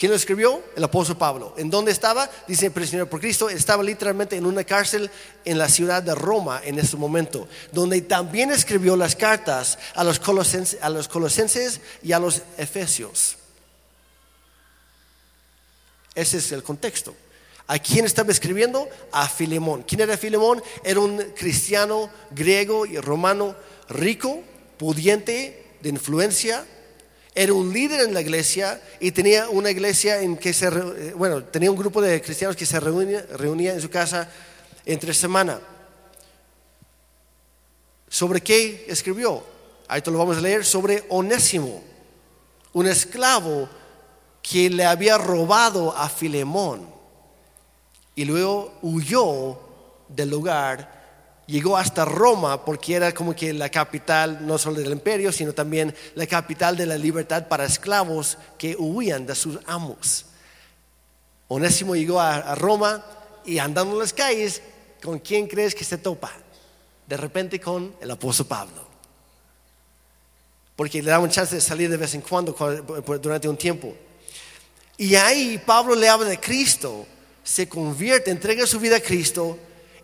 ¿Quién lo escribió? El apóstol Pablo. ¿En dónde estaba? Dice prisionero por Cristo. Estaba literalmente en una cárcel en la ciudad de Roma en ese momento, donde también escribió las cartas a los colosenses, a los colosenses y a los efesios. Ese es el contexto. ¿A quién estaba escribiendo? A Filemón. ¿Quién era Filemón? Era un cristiano griego y romano rico, pudiente, de influencia, era un líder en la iglesia y tenía una iglesia en que se, eh, bueno, tenía un grupo de cristianos que se reunía, reunía en su casa entre semana. ¿Sobre qué escribió? Ahí te lo vamos a leer, sobre Onésimo, un esclavo que le había robado a Filemón y luego huyó del lugar llegó hasta Roma porque era como que la capital no solo del imperio, sino también la capital de la libertad para esclavos que huían de sus amos. Onésimo llegó a, Roma y andando en las calles, ¿con quién crees que se topa? De repente con el apóstol Pablo. Porque le daba un chance de salir de vez en cuando durante un tiempo. Y ahí Pablo le habla de Cristo, se convierte, entrega su vida a Cristo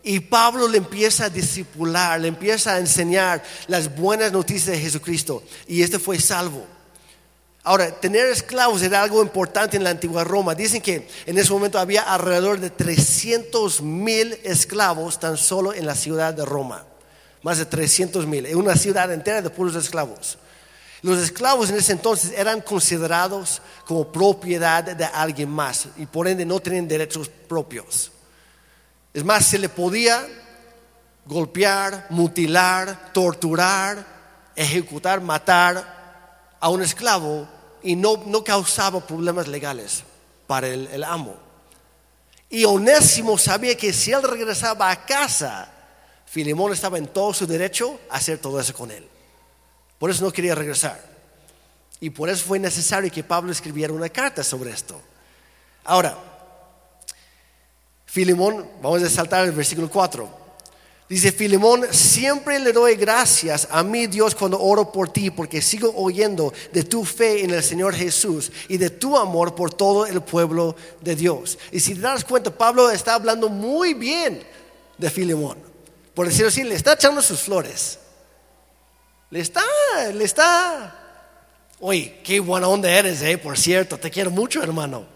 y Pablo le empieza a discipular, le empieza a enseñar las buenas noticias de Jesucristo. Y este fue salvo. Ahora, tener esclavos era algo importante en la antigua Roma. Dicen que en ese momento había alrededor de 300 mil esclavos tan solo en la ciudad de Roma. Más de 300 mil. En una ciudad entera de puros esclavos. Los esclavos en ese entonces eran considerados como propiedad de alguien más y por ende no tenían derechos propios. Es más, se le podía golpear, mutilar, torturar, ejecutar, matar a un esclavo y no, causaba problemas legales para el, el amo. Y Onésimo sabía que si él regresaba a casa, Filemón estaba en todo su derecho a hacer todo eso con él. Por eso no quería regresar. Y por eso fue necesario que Pablo escribiera una carta sobre esto. Ahora, Filemón, vamos a saltar el versículo 4. Dice Filemón, siempre le doy gracias a mi Dios cuando oro por ti, porque sigo oyendo de tu fe en el Señor Jesús y de tu amor por todo el pueblo de Dios. Y si te das cuenta, Pablo está hablando muy bien de Filemón. Por decirlo así, le está echando sus flores. Le está, le está. Oye, qué buena onda eres, eh, por cierto, te quiero mucho, hermano.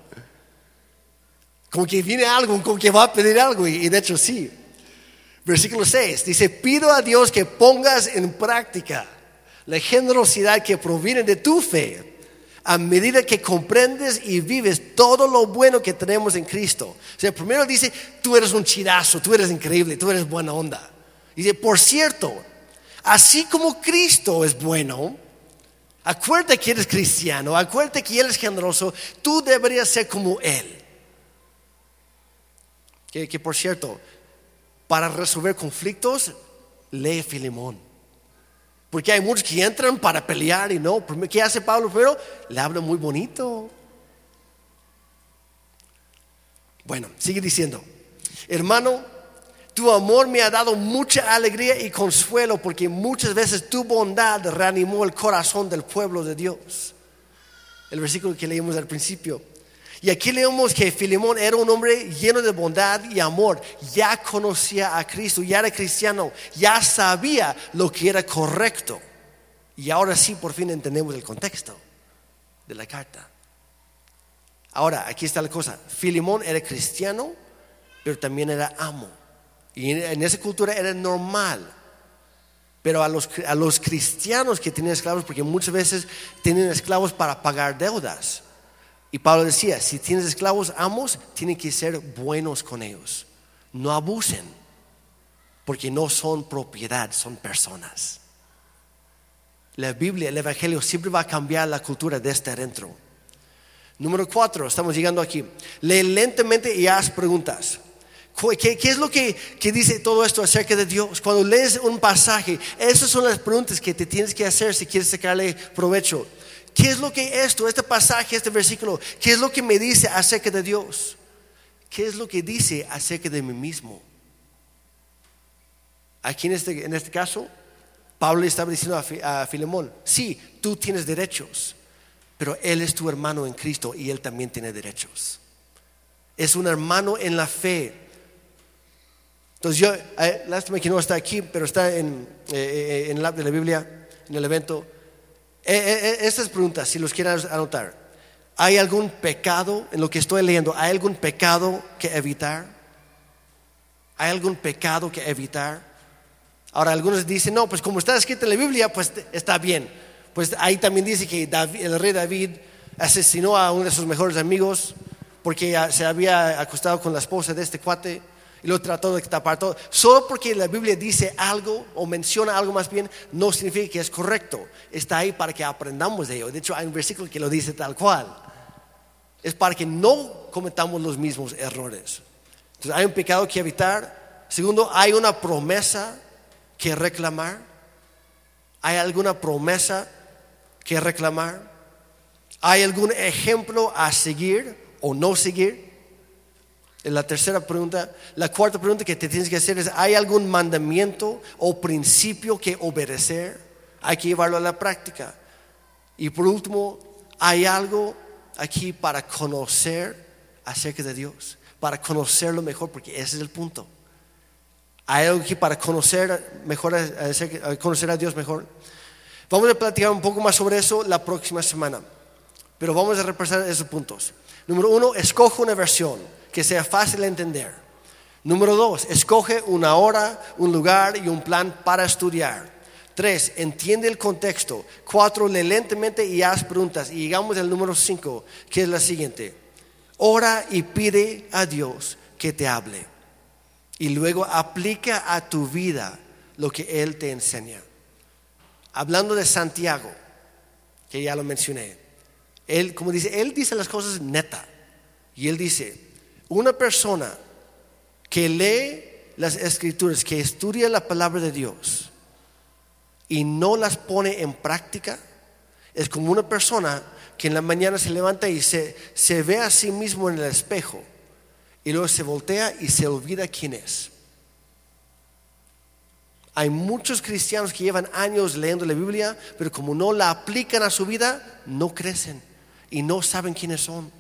Como que viene algo, como que va a pedir algo, y de hecho sí. Versículo 6 dice, pido a Dios que pongas en práctica la generosidad que proviene de tu fe a medida que comprendes y vives todo lo bueno que tenemos en Cristo. O sea, primero dice, tú eres un chidazo, tú eres increíble, tú eres buena onda. Dice, por cierto, así como Cristo es bueno, acuérdate que eres cristiano, acuérdate que Él es generoso, tú deberías ser como Él. Que, que por cierto, para resolver conflictos, lee Filemón. Porque hay muchos que entran para pelear y no. ¿Qué hace Pablo? Pero le habla muy bonito. Bueno, sigue diciendo, hermano, tu amor me ha dado mucha alegría y consuelo porque muchas veces tu bondad reanimó el corazón del pueblo de Dios. El versículo que leímos al principio. Y aquí leemos que Filemón era un hombre lleno de bondad y amor. Ya conocía a Cristo, ya era cristiano, ya sabía lo que era correcto. Y ahora sí, por fin entendemos el contexto de la carta. Ahora, aquí está la cosa. Filemón era cristiano, pero también era amo. Y en esa cultura era normal. Pero a los, a los cristianos que tenían esclavos, porque muchas veces tenían esclavos para pagar deudas. Y Pablo decía, si tienes esclavos, amos, tienen que ser buenos con ellos. No abusen, porque no son propiedad, son personas. La Biblia, el Evangelio siempre va a cambiar la cultura de este adentro. Número cuatro, estamos llegando aquí. Lee lentamente y haz preguntas. ¿Qué, es lo que, que, dice todo esto acerca de Dios? Cuando lees un pasaje, esas son las preguntas que te tienes que hacer si quieres sacarle provecho. ¿Qué es lo que esto, este pasaje, este versículo, qué es lo que me dice acerca de Dios? ¿Qué es lo que dice acerca de mí mismo? Aquí en este, en este caso, Pablo estaba diciendo a, Filemón, sí, tú tienes derechos, pero él es tu hermano en Cristo y él también tiene derechos. Es un hermano en la fe. Entonces yo, eh, lástima que no está aquí, pero está en, eh, eh, en el de la Biblia, en el evento. Eh, eh, eh, estas preguntas, si los quieren anotar, ¿hay algún pecado en lo que estoy leyendo? ¿Hay algún pecado que evitar? ¿Hay algún pecado que evitar? Ahora algunos dicen, no, pues como está escrito en la Biblia, pues está bien. Pues ahí también dice que el rey David asesinó a uno de sus mejores amigos porque se había acostado con la esposa de este cuate y lo trató de tapar todo. Solo porque la Biblia dice algo o menciona algo más bien, no significa que es correcto. Está ahí para que aprendamos de ello. De hecho, hay un versículo que lo dice tal cual. Es para que no cometamos los mismos errores. Entonces, hay un pecado que evitar. Segundo, hay una promesa que reclamar. ¿Hay alguna promesa que reclamar? ¿Hay algún ejemplo a seguir o no seguir? La tercera pregunta, la cuarta pregunta que te tienes que hacer es, ¿hay algún mandamiento o principio que obedecer? Hay que llevarlo a la práctica. Y por último, ¿hay algo aquí para conocer acerca de Dios? Para conocerlo mejor, porque ese es el punto. ¿Hay algo aquí para conocer, mejor, conocer a Dios mejor? Vamos a platicar un poco más sobre eso la próxima semana, pero vamos a repasar esos puntos. Número uno, escoge una versión que sea fácil de entender. Número dos, escoge una hora, un lugar y un plan para estudiar. Tres, entiende el contexto. Cuatro, lee lentamente y haz preguntas. Y llegamos al número cinco, que es la siguiente. Ora y pide a Dios que te hable. Y luego aplica a tu vida lo que Él te enseña. Hablando de Santiago, que ya lo mencioné. Él, como dice, Él dice las cosas neta. Y Él dice, una persona que lee las escrituras, que estudia la palabra de Dios y no las pone en práctica, es como una persona que en la mañana se levanta y se, se ve a sí mismo en el espejo y luego se voltea y se olvida quién es. Hay muchos cristianos que llevan años leyendo la Biblia, pero como no la aplican a su vida, no crecen y no saben quiénes son.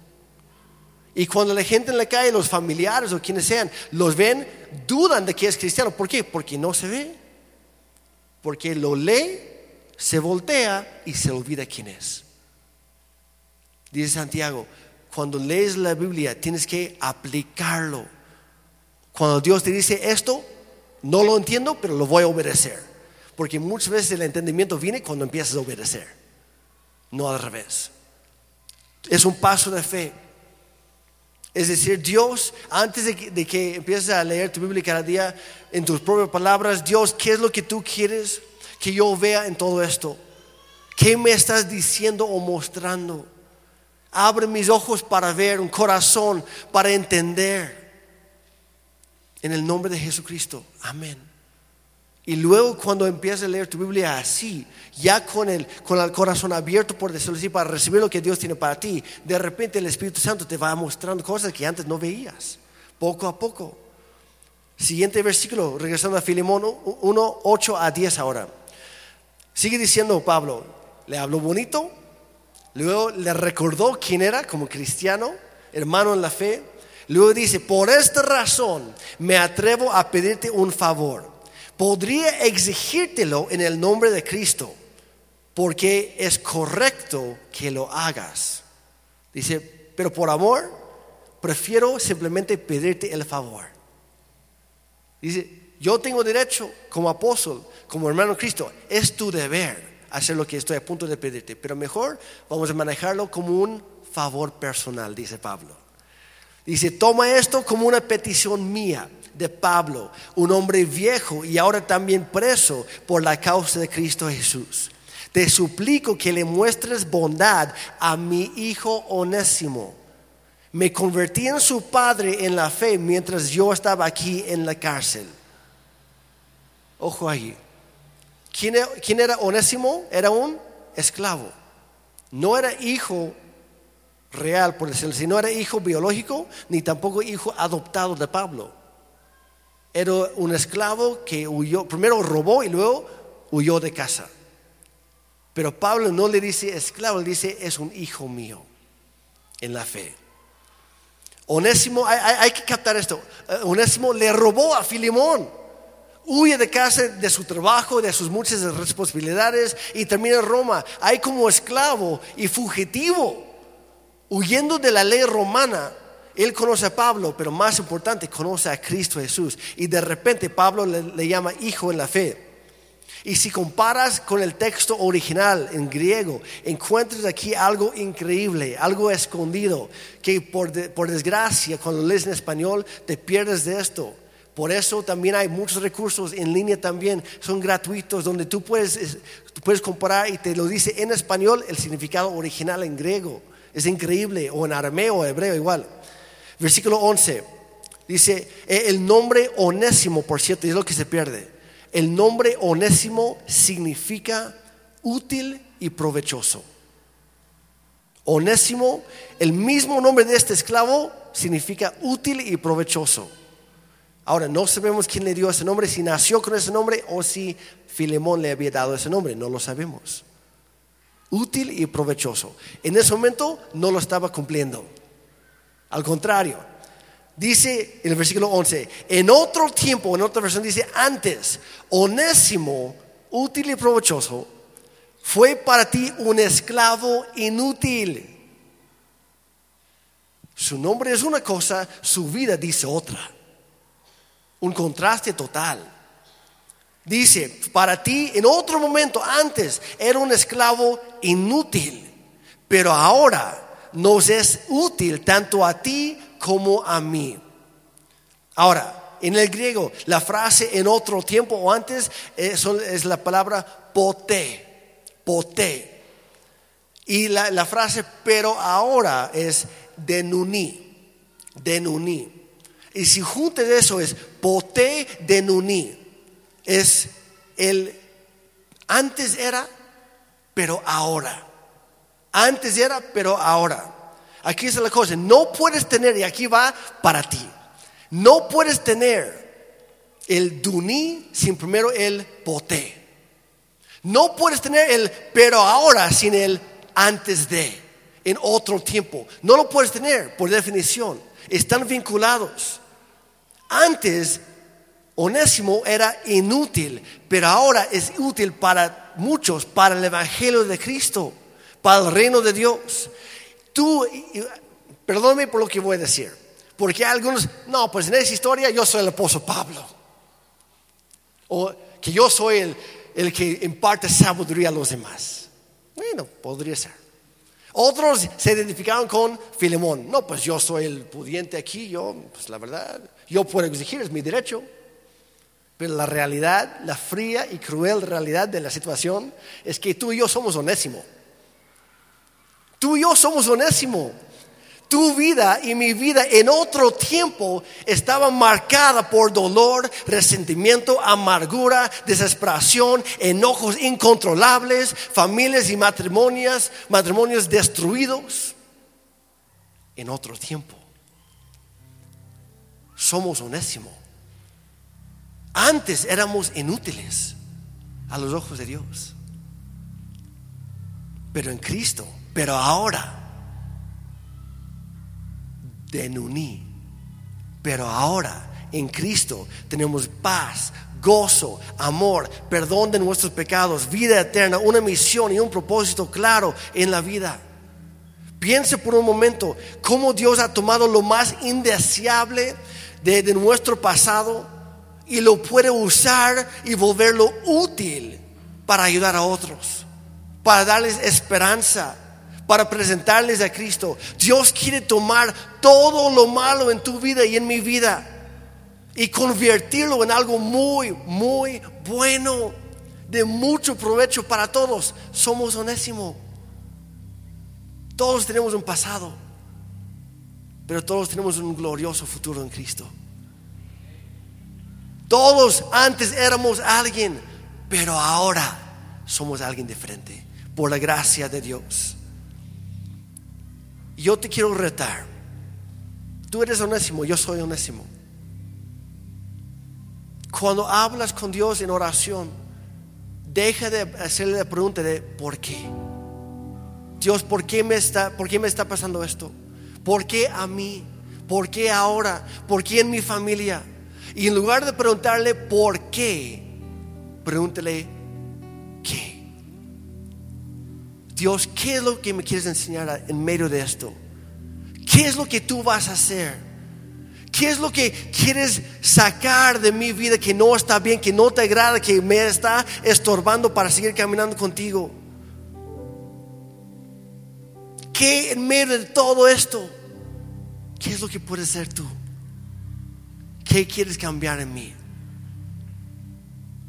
Y cuando la gente en la calle, los familiares o quienes sean, los ven, dudan de que es cristiano. ¿Por qué? Porque no se ve. Porque lo lee, se voltea y se olvida quién es. Dice Santiago, cuando lees la Biblia tienes que aplicarlo. Cuando Dios te dice esto, no lo entiendo, pero lo voy a obedecer. Porque muchas veces el entendimiento viene cuando empiezas a obedecer, no al revés. Es un paso de fe. Es decir, Dios, antes de que, empieces a leer tu Biblia cada día en tus propias palabras, Dios, ¿qué es lo que tú quieres que yo vea en todo esto? ¿Qué me estás diciendo o mostrando? Abre mis ojos para ver, un corazón para entender. En el nombre de Jesucristo. Amén. Y luego cuando empiezas a leer tu Biblia así, ya con el, con el corazón abierto, por decirlo así, para recibir lo que Dios tiene para ti, de repente el Espíritu Santo te va mostrando cosas que antes no veías, poco a poco. Siguiente versículo, regresando a Filemón 1, 8 a 10 ahora. Sigue diciendo Pablo, le habló bonito, luego le recordó quién era como cristiano, hermano en la fe, Luego dice, por esta razón me atrevo a pedirte un favor. Podría exigírtelo en el nombre de Cristo, porque es correcto que lo hagas. Dice, pero por amor, prefiero simplemente pedirte el favor. Dice, yo tengo derecho como apóstol, como hermano Cristo, es tu deber hacer lo que estoy a punto de pedirte, pero mejor vamos a manejarlo como un favor personal, dice Pablo. Dice, toma esto como una petición mía de Pablo, un hombre viejo y ahora también preso por la causa de Cristo Jesús. Te suplico que le muestres bondad a mi hijo onésimo. Me convertí en su padre en la fe mientras yo estaba aquí en la cárcel. Ojo ahí. ¿Quién era, quién era onésimo? Era un esclavo. No era hijo real, por decirlo así. No era hijo biológico, ni tampoco hijo adoptado de Pablo. Era un esclavo que huyó, primero robó y luego huyó de casa. Pero Pablo no le dice esclavo, le dice es un hijo mío en la fe. Onésimo, hay, que captar esto. Eh, Onésimo le robó a Filimón. Huye de casa, de su trabajo, de sus muchas responsabilidades y termina en Roma. Hay como esclavo y fugitivo huyendo de la ley romana, él conoce a Pablo, pero más importante, conoce a Cristo Jesús. Y de repente Pablo le, llama hijo en la fe. Y si comparas con el texto original en griego, encuentras aquí algo increíble, algo escondido, que por, desgracia cuando lees en español te pierdes de esto. Por eso también hay muchos recursos en línea también, son gratuitos, donde tú puedes, tú puedes comparar y te lo dice en español el significado original en griego. Es increíble, o en arameo o hebreo igual. Versículo 11 dice, e, el nombre onésimo, por cierto, es lo que se pierde. El nombre onésimo significa útil y provechoso. Onésimo, el mismo nombre de este esclavo significa útil y provechoso. Ahora, no sabemos quién le dio ese nombre, si nació con ese nombre o si Filemón le había dado ese nombre, no lo sabemos útil y provechoso. En ese momento no lo estaba cumpliendo. Al contrario, dice en el versículo 11, en otro tiempo, en otra versión dice, antes, onésimo, útil y provechoso, fue para ti un esclavo inútil. Su nombre es una cosa, su vida dice otra. Un contraste total. Dice, para ti en otro momento antes era un esclavo inútil, pero ahora nos es útil tanto a ti como a mí. Ahora, en el griego, la frase en otro tiempo o antes es, es la palabra poté, poté. Y la, la, frase pero ahora es denuní, denuní. Y si juntes eso es poté denuní es el antes era, pero ahora. Antes era, pero ahora. Aquí es la cosa, no puedes tener, y aquí va para ti, no puedes tener el duní sin primero el poté. No puedes tener el pero ahora sin el antes de, en otro tiempo. No lo puedes tener por definición. Están vinculados. Antes, Onésimo era inútil, pero ahora es útil para muchos, para el Evangelio de Cristo, para el reino de Dios. Tú, perdóname por lo que voy a decir, porque algunos, no, pues en esa historia yo soy el apóstol Pablo, o que yo soy el, el que imparte sabiduría a los demás. Bueno, podría ser. Otros se identificaron con Filemón. No, pues yo soy el pudiente aquí, yo, pues la verdad, yo puedo exigir, es mi derecho. Pero la realidad, la fría y cruel realidad de la situación es que tú y yo somos onésimo. Tú y yo somos onésimo. Tu vida y mi vida en otro tiempo estaba marcada por dolor, resentimiento, amargura, desesperación, enojos incontrolables, familias y matrimonios, matrimonios destruidos. En otro tiempo. Somos onésimo. Antes éramos inútiles a los ojos de Dios. Pero en Cristo, pero ahora de Nuní. Pero ahora en Cristo tenemos paz, gozo, amor, perdón de nuestros pecados, vida eterna, una misión y un propósito claro en la vida. Piense por un momento cómo Dios ha tomado lo más indeseable de, de nuestro pasado y lo puede usar y volverlo útil para ayudar a otros, para darles esperanza, para presentarles a Cristo. Dios quiere tomar todo lo malo en tu vida y en mi vida y convertirlo en algo muy, muy bueno, de mucho provecho para todos. Somos onésimo. Todos tenemos un pasado, pero todos tenemos un glorioso futuro en Cristo. Todos antes éramos alguien, pero ahora somos alguien diferente por la gracia de Dios. Yo te quiero retar. Tú eres onésimo, yo soy onésimo. Cuando hablas con Dios en oración, deja de hacerle la pregunta de ¿por qué? Dios, ¿por qué me está, por qué me está pasando esto? ¿Por qué a mí? ¿Por qué ahora? ¿Por qué en mi familia? Y en lugar de preguntarle por qué, pregúntele qué. Dios, ¿qué es lo que me quieres enseñar en medio de esto? ¿Qué es lo que tú vas a hacer? ¿Qué es lo que quieres sacar de mi vida que no está bien, que no te agrada, que me está estorbando para seguir caminando contigo? ¿Qué en medio de todo esto? ¿Qué es lo que puedes hacer tú? ¿Qué quieres cambiar en mí?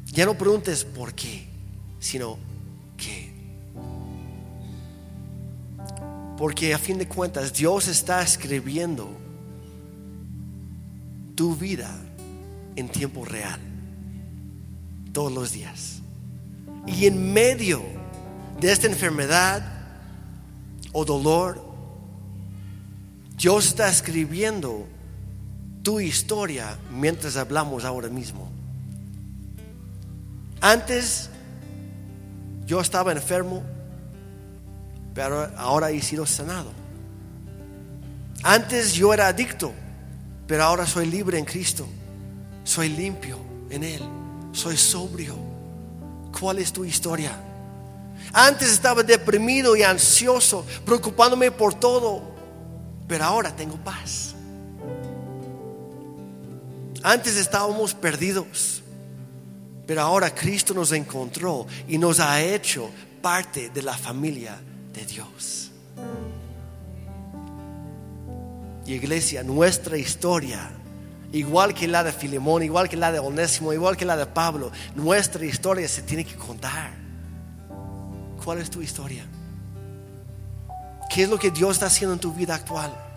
Ya no preguntes por qué, sino qué. Porque a fin de cuentas Dios está escribiendo tu vida en tiempo real, todos los días. Y en medio de esta enfermedad o dolor, Dios está escribiendo tu historia mientras hablamos ahora mismo. Antes yo estaba enfermo, pero ahora he sido sanado. Antes yo era adicto, pero ahora soy libre en Cristo. Soy limpio en Él. Soy sobrio. ¿Cuál es tu historia? Antes estaba deprimido y ansioso, preocupándome por todo, pero ahora tengo paz. Antes estábamos perdidos, pero ahora Cristo nos encontró y nos ha hecho parte de la familia de Dios. Y iglesia, nuestra historia, igual que la de Filemón, igual que la de Onésimo, igual que la de Pablo, nuestra historia se tiene que contar. ¿Cuál es tu historia? ¿Qué es lo que Dios está haciendo en tu vida actual?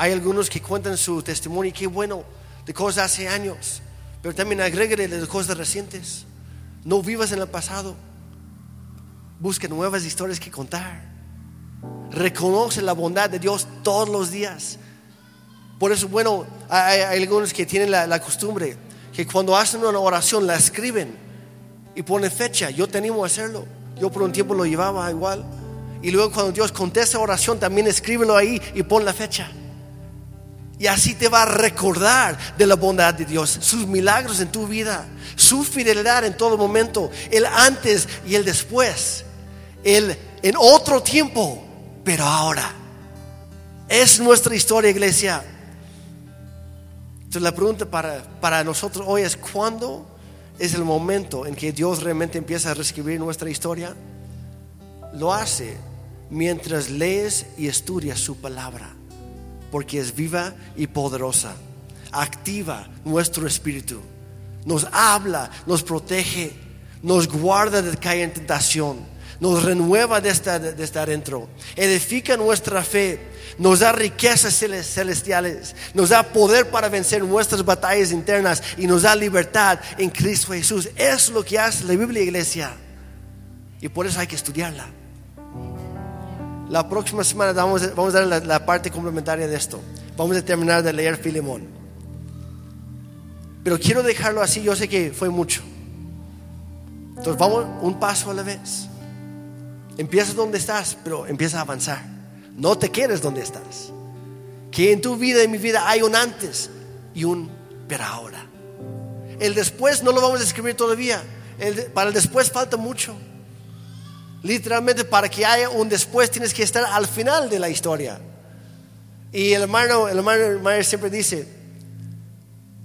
Hay algunos que cuentan su testimonio qué bueno de cosas hace años, pero también agrégale de cosas recientes. No vivas en el pasado. Busca nuevas historias que contar. Reconoce la bondad de Dios todos los días. Por eso, bueno, hay, algunos que tienen la, costumbre que cuando hacen una oración la escriben y ponen fecha. Yo tenía que hacerlo. Yo por un tiempo lo llevaba igual. Y luego cuando Dios contesta oración, también escríbelo ahí y pon la fecha. Y así te va a recordar de la bondad de Dios, sus milagros en tu vida, su fidelidad en todo momento, el antes y el después, el en otro tiempo, pero ahora. Es nuestra historia, iglesia. Entonces la pregunta para, para nosotros hoy es, ¿cuándo es el momento en que Dios realmente empieza a reescribir nuestra historia? Lo hace mientras lees y estudias su palabra porque es viva y poderosa. Activa nuestro espíritu. Nos habla, nos protege, nos guarda de caer en tentación, nos renueva desde, desde adentro, edifica nuestra fe, nos da riquezas celestiales, nos da poder para vencer nuestras batallas internas y nos da libertad en Cristo Jesús. Es lo que hace la Biblia, iglesia. Y por eso hay que estudiarla. La próxima semana vamos, vamos a dar la, parte complementaria de esto. Vamos a terminar de leer Filemón. Pero quiero dejarlo así, yo sé que fue mucho. Entonces vamos un paso a la vez. Empieza donde estás, pero empieza a avanzar. No te quedes donde estás. Que en tu vida y en mi vida hay un antes y un pero ahora. El después no lo vamos a escribir todavía. para el después falta mucho. Literalmente para que haya un después tienes que estar al final de la historia. Y el hermano, el hermano siempre dice,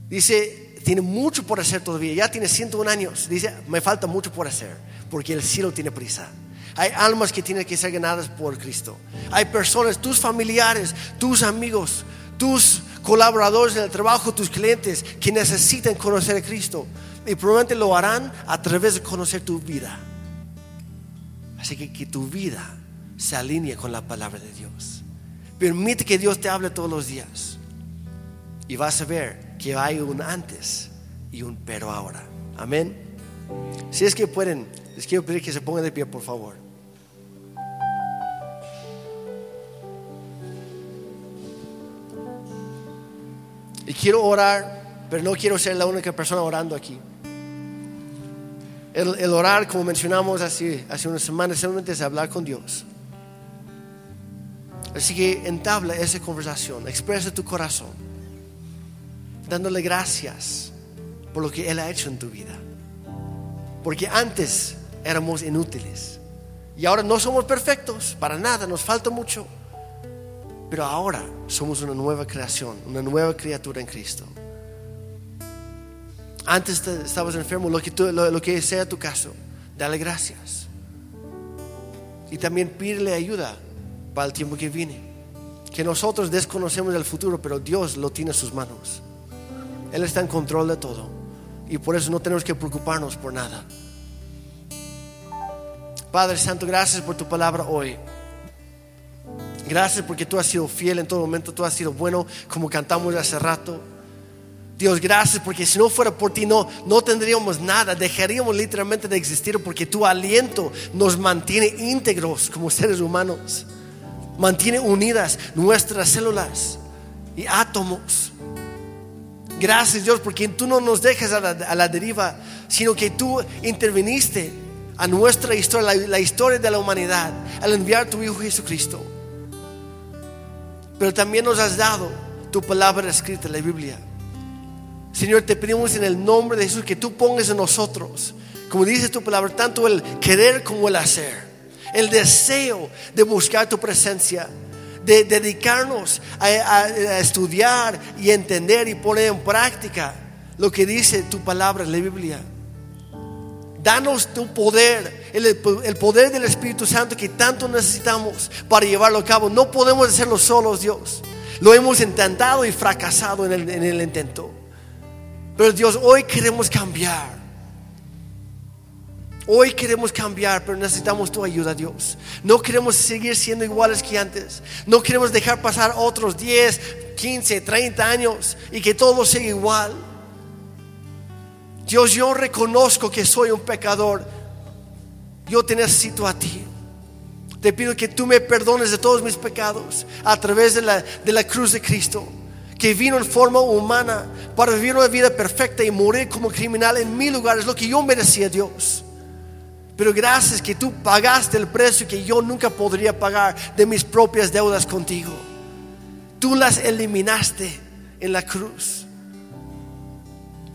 dice, tiene mucho por hacer todavía, ya tiene 101 años, dice, me falta mucho por hacer, porque el cielo tiene prisa. Hay almas que tienen que ser ganadas por Cristo. Hay personas, tus familiares, tus amigos, tus colaboradores en el trabajo, tus clientes, que necesitan conocer a Cristo. Y probablemente lo harán a través de conocer tu vida. Así que que tu vida se alinee con la palabra de Dios. Permite que Dios te hable todos los días. Y vas a ver que hay un antes y un pero ahora. Amén. Si es que pueden, les quiero pedir que se pongan de pie, por favor. Y quiero orar, pero no quiero ser la única persona orando aquí. El, orar, como mencionamos hace, hace unas semanas, solamente es hablar con Dios. Así que entabla esa conversación, expresa tu corazón, dándole gracias por lo que Él ha hecho en tu vida. Porque antes éramos inútiles y ahora no somos perfectos, para nada, nos falta mucho. Pero ahora somos una nueva creación, una nueva criatura en Cristo. Antes estabas enfermo, lo que, lo, que sea tu caso, dale gracias. Y también pídele ayuda para el tiempo que viene. Que nosotros desconocemos el futuro, pero Dios lo tiene en sus manos. Él está en control de todo. Y por eso no tenemos que preocuparnos por nada. Padre Santo, gracias por tu palabra hoy. Gracias porque tú has sido fiel en todo momento, tú has sido bueno como cantamos hace rato. Dios, gracias porque si no fuera por ti no, no tendríamos nada, dejaríamos literalmente de existir porque tu aliento nos mantiene íntegros como seres humanos, mantiene unidas nuestras células y átomos. Gracias Dios porque tú no nos dejas a la, deriva, sino que tú interviniste a nuestra historia, la, la historia de la humanidad, al enviar tu Hijo Jesucristo. Pero también nos has dado tu palabra escrita la Biblia Señor, te pedimos en el nombre de Jesús que tú pongas en nosotros, como dice tu palabra, tanto el querer como el hacer, el deseo de buscar tu presencia, de dedicarnos a, estudiar y entender y poner en práctica lo que dice tu palabra en la Biblia. Danos tu poder, el, poder del Espíritu Santo que tanto necesitamos para llevarlo a cabo. No podemos hacerlo solos, Dios. Lo hemos intentado y fracasado en el, en el intento. Pero Dios, hoy queremos cambiar. Hoy queremos cambiar, pero necesitamos tu ayuda, Dios. No queremos seguir siendo iguales que antes. No queremos dejar pasar otros 10, 15, 30 años y que todo siga igual. Dios, yo reconozco que soy un pecador. Yo te necesito a ti. Te pido que tú me perdones de todos mis pecados a través de la, de la cruz de Cristo que vino en forma humana para vivir una vida perfecta y morir como criminal en mi lugar, es lo que yo merecía, Dios. Pero gracias que tú pagaste el precio que yo nunca podría pagar de mis propias deudas contigo. Tú las eliminaste en la cruz.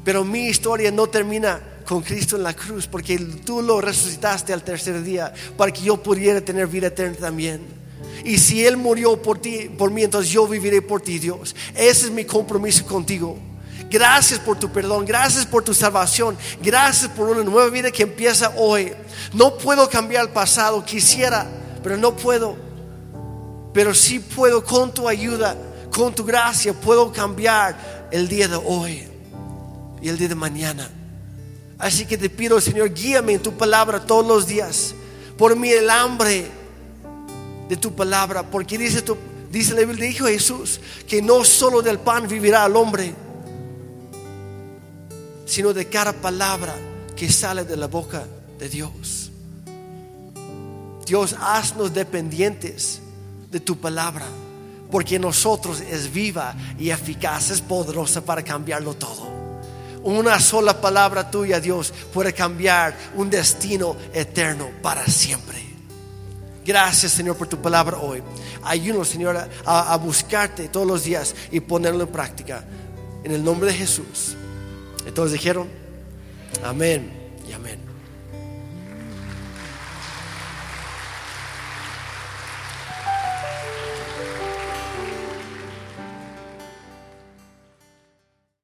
Pero mi historia no termina con Cristo en la cruz porque tú lo resucitaste al tercer día para que yo pudiera tener vida eterna también. Y si Él murió por ti, por mí, entonces yo viviré por ti, Dios. Ese es mi compromiso contigo. Gracias por tu perdón, gracias por tu salvación, gracias por una nueva vida que empieza hoy. No puedo cambiar el pasado, quisiera, pero no puedo. Pero sí puedo con tu ayuda, con tu gracia, puedo cambiar el día de hoy y el día de mañana. Así que te pido, Señor, guíame en tu palabra todos los días. Por mí el hambre de tu palabra, porque dice, tu, dice la Biblia, dijo Jesús, que no solo del pan vivirá el hombre sino de cada palabra que sale de la boca de Dios. Dios, haznos dependientes de tu palabra, porque nosotros es viva y eficaz, es poderosa para cambiarlo todo. Una sola palabra tuya, Dios, puede cambiar un destino eterno para siempre. Gracias, Señor, por tu palabra hoy. Ayúdanos, Señor, a, a buscarte todos los días y ponerlo en práctica. En el nombre de Jesús. Todos dijeron, amén y amén.